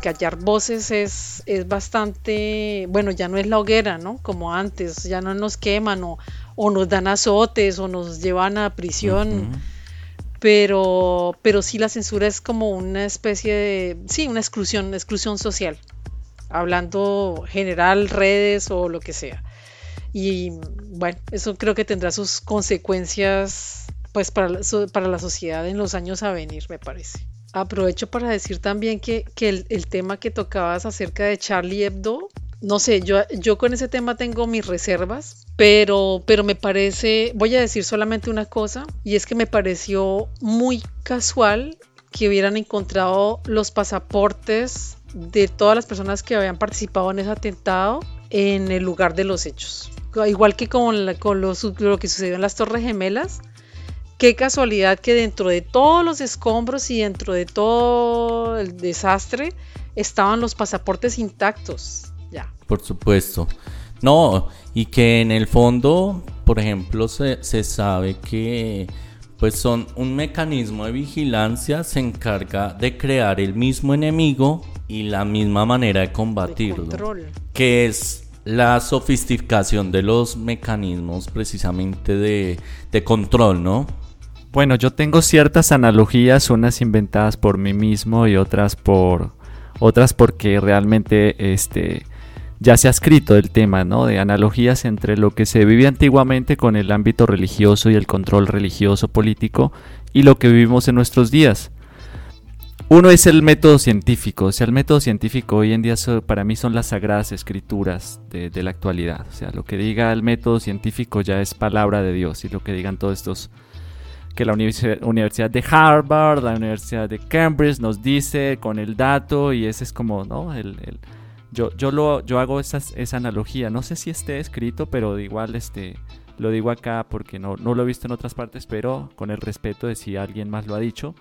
callar voces es, es, bastante, bueno, ya no es la hoguera, ¿no? Como antes, ya no nos queman o, o nos dan azotes o nos llevan a prisión. Pero, pero sí la censura es como una especie de, sí, una exclusión, una exclusión social, hablando general, redes o lo que sea. Y bueno, eso creo que tendrá sus consecuencias pues para, para la sociedad en los años a venir, me parece. Aprovecho para decir también que, el, el, tema que tocabas acerca de Charlie Hebdo no sé, yo, yo con ese tema tengo mis reservas, pero, pero me parece, voy a decir solamente una cosa, y es que me pareció muy casual que hubieran encontrado los pasaportes de todas las personas que habían participado en ese atentado en el lugar de los hechos. Igual que con, con lo que sucedió en las Torres Gemelas, qué casualidad que dentro de todos los escombros y dentro de todo el desastre estaban los pasaportes intactos. Por supuesto. No, y que en el fondo, por ejemplo, se, se sabe que pues son un mecanismo de vigilancia, se encarga de crear el mismo enemigo y la misma manera de combatirlo. que es la sofisticación de los mecanismos precisamente de, de control, ¿no? Bueno, yo tengo ciertas analogías, unas inventadas por mí mismo y otras por otras porque realmente este ya se ha escrito el tema, ¿no? De analogías entre lo que se vivía antiguamente con el ámbito religioso y el control religioso político y lo que vivimos en nuestros días. Uno es el método científico, o sea, el método científico hoy en día para mí son las sagradas escrituras de, la actualidad, o sea, lo que diga el método científico ya es palabra de Dios y lo que digan todos estos que la Universidad de Harvard, la Universidad de Cambridge nos dice con el dato y ese es como, ¿no? el yo, yo, lo, yo hago esas, esa analogía. No sé si esté escrito, pero igual este, lo digo acá porque no, no lo he visto en otras partes, pero con el respeto de si alguien más lo ha dicho,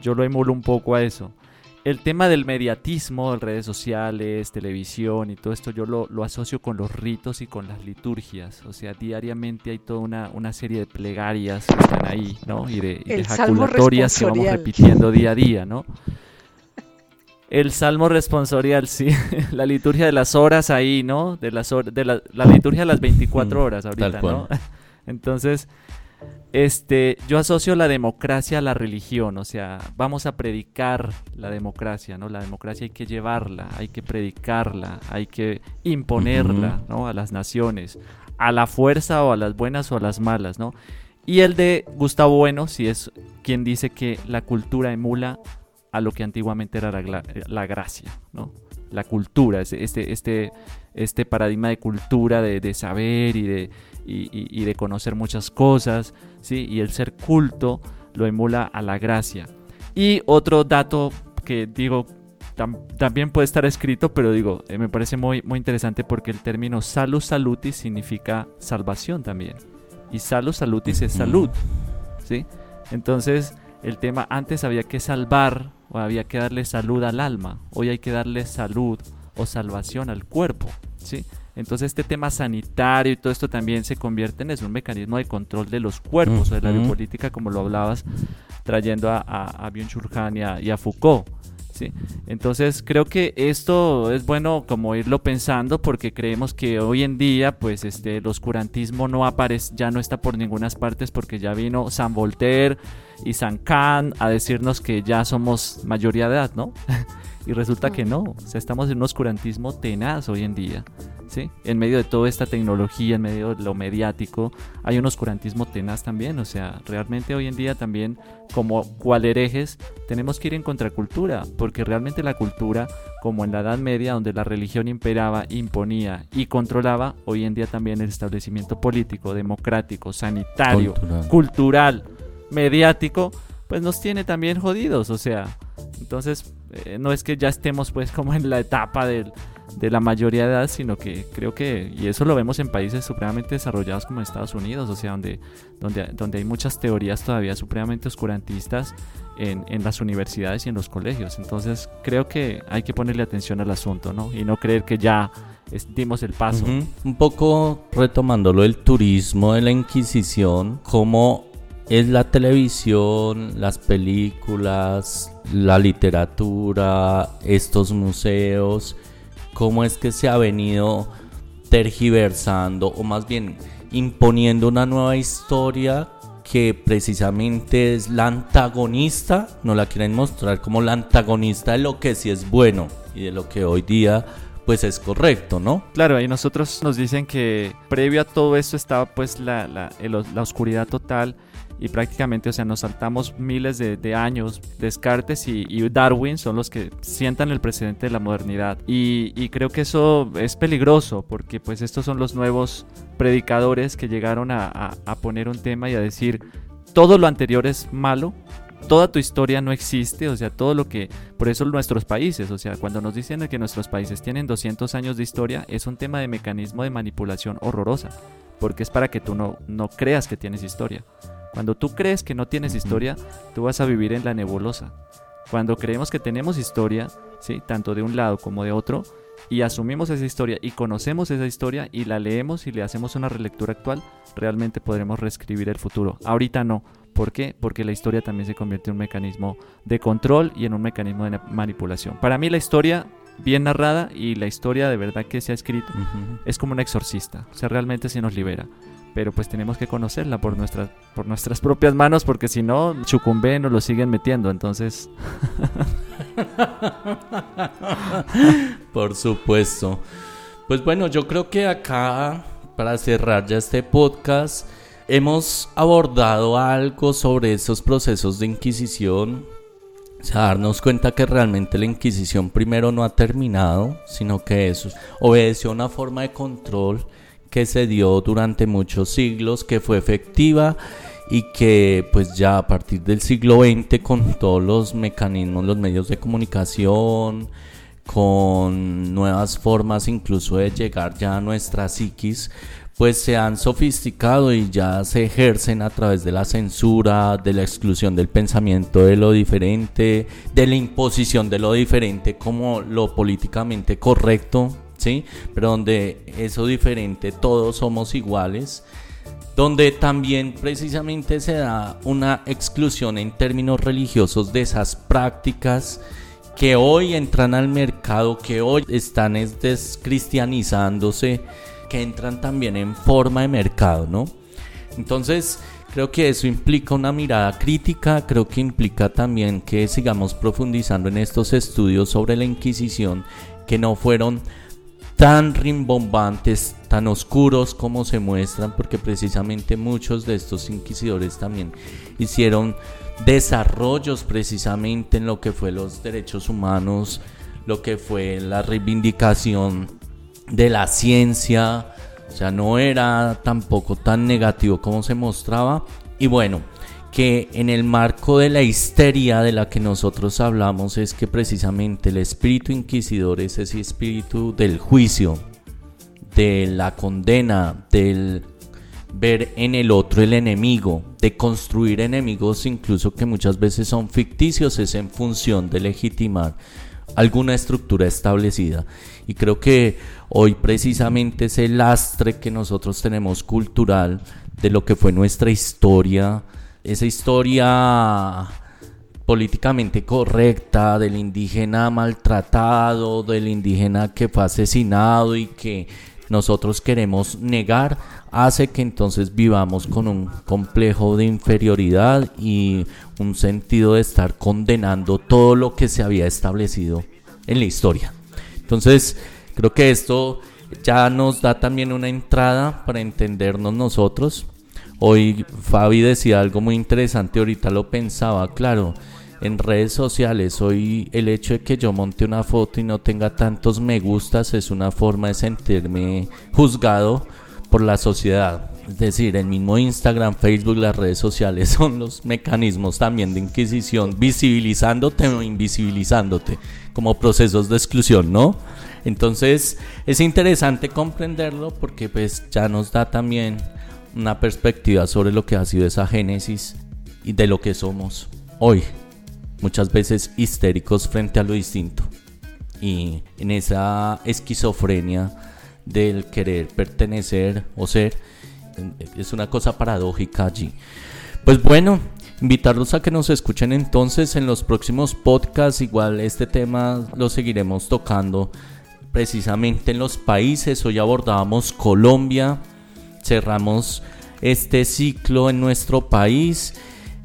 yo lo emulo un poco a eso. El tema del mediatismo, redes sociales, televisión y todo esto, yo lo, lo, asocio con los ritos y con las liturgias. O sea, diariamente hay toda una, una serie de plegarias que están ahí, ¿no? Y de, y de jaculatorias que vamos repitiendo día a día, ¿no? El salmo responsorial, sí. la liturgia de las horas ahí, ¿no? De las de la, liturgia de las 24 horas ahorita, ¿no? Entonces, este, yo asocio la democracia a la religión, o sea, vamos a predicar la democracia, ¿no? La democracia hay que llevarla, hay que predicarla, hay que imponerla, ¿no? A las naciones, a la fuerza o a las buenas o a las malas, ¿no? Y el de Gustavo Bueno, si es quien dice que la cultura emula a lo que antiguamente era la, gracia, ¿no? La cultura, este, este, este paradigma de cultura, de, saber y de, y, de conocer muchas cosas, ¿sí? Y el ser culto lo emula a la gracia. Y otro dato que digo, también puede estar escrito, pero digo, eh, me parece muy, muy interesante porque el término salus salutis significa salvación también. Y salus salutis es salud, ¿sí? Entonces, el tema antes había que salvar o había que darle salud al alma, hoy hay que darle salud o salvación al cuerpo, ¿sí? Entonces este tema sanitario y todo esto también se convierte en un mecanismo de control de los cuerpos o de la biopolítica como lo hablabas trayendo a, a, Byung-Chul y a Foucault, entonces creo que esto es bueno como irlo pensando porque creemos que hoy en día pues este el oscurantismo no aparece, ya no está por ninguna partes porque ya vino San Voltaire y San Kant a decirnos que ya somos mayoría de edad, ¿no? y resulta que no, o sea, estamos en un oscurantismo tenaz hoy en día. En medio de toda esta tecnología, en medio de lo mediático, hay un oscurantismo tenaz también, o sea, realmente hoy en día también como cual herejes tenemos que ir en contracultura, porque realmente la cultura, como en la Edad Media, donde la religión imperaba, imponía y controlaba, hoy en día también el establecimiento político, democrático, sanitario, cultural, mediático, pues nos tiene también jodidos, o sea, entonces eh, no es que ya estemos pues como en la etapa del, de la mayoría de edad, sino que creo que, y eso lo vemos en países supremamente desarrollados como Estados Unidos, o sea, donde, donde, donde hay muchas teorías todavía supremamente oscurantistas en, en, las universidades y en los colegios. Entonces creo que hay que ponerle atención al asunto, ¿no? Y no creer que ya dimos el paso. Un poco retomándolo el turismo de la Inquisición, cómo es la televisión, las películas, la literatura, estos museos, cómo es que se ha venido tergiversando o más bien imponiendo una nueva historia que precisamente es la antagonista, no la quieren mostrar como la antagonista de lo que sí es bueno y de lo que hoy día pues es correcto, ¿no? Claro, y nosotros nos dicen que previo a todo esto estaba pues la, la, la oscuridad total y prácticamente, o sea, nos saltamos miles de, años. Descartes y, Darwin son los que sientan el precedente de la modernidad. Y, creo que eso es peligroso porque pues estos son los nuevos predicadores que llegaron a, poner un tema y a decir todo lo anterior es malo, toda tu historia no existe, o sea, todo lo que, por eso nuestros países, o sea, cuando nos dicen que nuestros países tienen 200 años de historia, es un tema de mecanismo de manipulación horrorosa, porque es para que tú no, no creas que tienes historia. Cuando tú crees que no tienes historia, tú vas a vivir en la nebulosa. Cuando creemos que tenemos historia, ¿sí? tanto de un lado como de otro, y asumimos esa historia y conocemos esa historia y la leemos y le hacemos una relectura actual, realmente podremos reescribir el futuro. Ahorita no. ¿Por qué? Porque la historia también se convierte en un mecanismo de control y en un mecanismo de manipulación. Para mí la historia bien narrada y la historia de verdad que se ha escrito es como un exorcista. O sea, realmente se nos libera pero pues tenemos que conocerla por nuestras por nuestras propias manos porque si no Chucumbé nos lo siguen metiendo entonces por supuesto. Pues bueno yo creo que acá para cerrar ya este podcast hemos abordado algo sobre esos procesos de inquisición o sea, darnos cuenta que realmente la Inquisición primero no ha terminado, sino que eso obedeció una forma de control que se dio durante muchos siglos, que fue efectiva y que pues ya a partir del siglo XX con todos los mecanismos, los medios de comunicación, con nuevas formas incluso de llegar ya a nuestra psiquis, pues se han sofisticado y ya se ejercen a través de la censura, de la exclusión del pensamiento de lo diferente, de la imposición de lo diferente como lo políticamente correcto pero donde eso diferente, todos somos iguales, donde también precisamente se da una exclusión en términos religiosos de esas prácticas que hoy entran al mercado, que hoy están descristianizándose, que entran también en forma de mercado, ¿no? Entonces, creo que eso implica una mirada crítica, creo que implica también que sigamos profundizando en estos estudios sobre la Inquisición, que no fueron tan rimbombantes, tan oscuros como se muestran, porque precisamente muchos de estos inquisidores también hicieron desarrollos precisamente en lo que fue los derechos humanos, lo que fue la reivindicación de la ciencia, o sea, no era tampoco tan negativo como se mostraba. Y bueno, que en el marco de la histeria de la que nosotros hablamos es que precisamente el espíritu inquisidor es ese espíritu del juicio, de la condena, del ver en el otro el enemigo, de construir enemigos incluso que muchas veces son ficticios, es en función de legitimar alguna estructura establecida. Y creo que hoy precisamente ese lastre que nosotros tenemos cultural de lo que fue nuestra historia, esa historia políticamente correcta del indígena maltratado, del indígena que fue asesinado y que nosotros queremos negar, hace que entonces vivamos con un complejo de inferioridad y un sentido de estar condenando todo lo que se había establecido en la historia. Entonces, creo que esto ya nos da también una entrada para entendernos nosotros Hoy Fabi decía algo muy interesante, ahorita lo pensaba, claro, en redes sociales hoy el hecho de que yo monte una foto y no tenga tantos me gustas es una forma de sentirme juzgado por la sociedad. Es decir, el mismo Instagram, Facebook, las redes sociales son los mecanismos también de inquisición, visibilizándote o invisibilizándote, como procesos de exclusión, ¿no? Entonces es interesante comprenderlo porque pues ya nos da también una perspectiva sobre lo que ha sido esa génesis y de lo que somos hoy, muchas veces histéricos frente a lo distinto y en esa esquizofrenia del querer pertenecer o ser es una cosa paradójica allí. Pues bueno, invitarlos a que nos escuchen entonces en los próximos podcasts. Igual este tema lo seguiremos tocando precisamente en los países. Hoy abordábamos Colombia, cerramos este ciclo en nuestro país.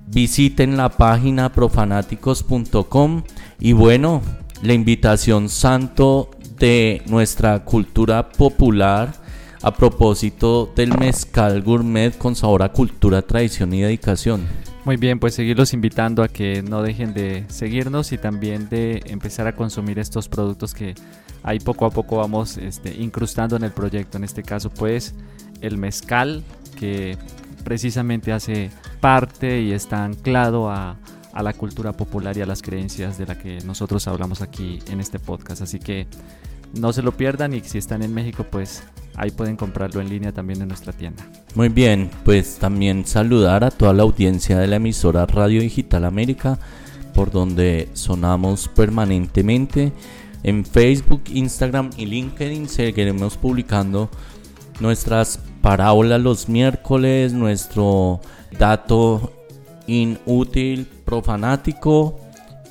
Visiten la página profanáticos.com y bueno, la invitación santo de nuestra cultura popular a propósito del mezcal gourmet con sabor a cultura, tradición y dedicación. Muy bien, pues seguirlos invitando a que no dejen de seguirnos y también de empezar a consumir estos productos que ahí poco a poco vamos este, incrustando en el proyecto. En este caso, pues el mezcal, que precisamente hace parte y está anclado a, a la cultura popular y a las creencias de la que nosotros hablamos aquí en este podcast. Así que no se lo pierdan y si están en México, pues ahí pueden comprarlo en línea también en nuestra tienda. Muy bien, pues también saludar a toda la audiencia de la emisora Radio Digital América, por donde sonamos permanentemente. En Facebook, Instagram y LinkedIn seguiremos publicando nuestras parábolas los miércoles, nuestro dato inútil, profanático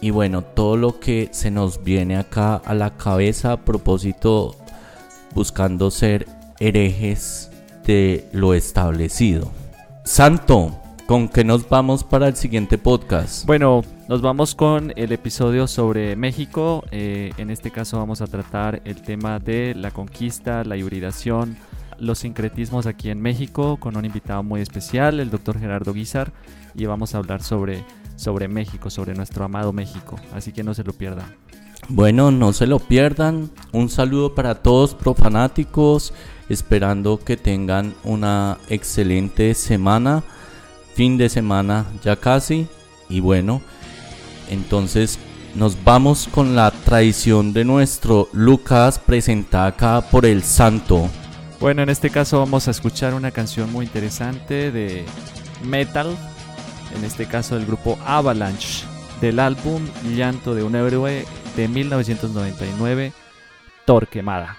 y bueno, todo lo que se nos viene acá a la cabeza a propósito buscando ser herejes de lo establecido. Santo, ¿con qué nos vamos para el siguiente podcast? Bueno, nos vamos con el episodio sobre México. Eh, en este caso vamos a tratar el tema de la conquista, la hibridación, los sincretismos aquí en México con un invitado muy especial, el doctor Gerardo Guizar, y vamos a hablar sobre sobre México, sobre nuestro amado México. Así que no se lo pierdan. Bueno, no se lo pierdan. Un saludo para todos profanáticos, esperando que tengan una excelente semana, fin de semana ya casi. Y bueno, entonces nos vamos con la tradición de nuestro Lucas presentada acá por el Santo. Bueno, en este caso vamos a escuchar una canción muy interesante de metal en este caso del grupo Avalanche, del álbum Llanto de un héroe de 1999, Torquemada.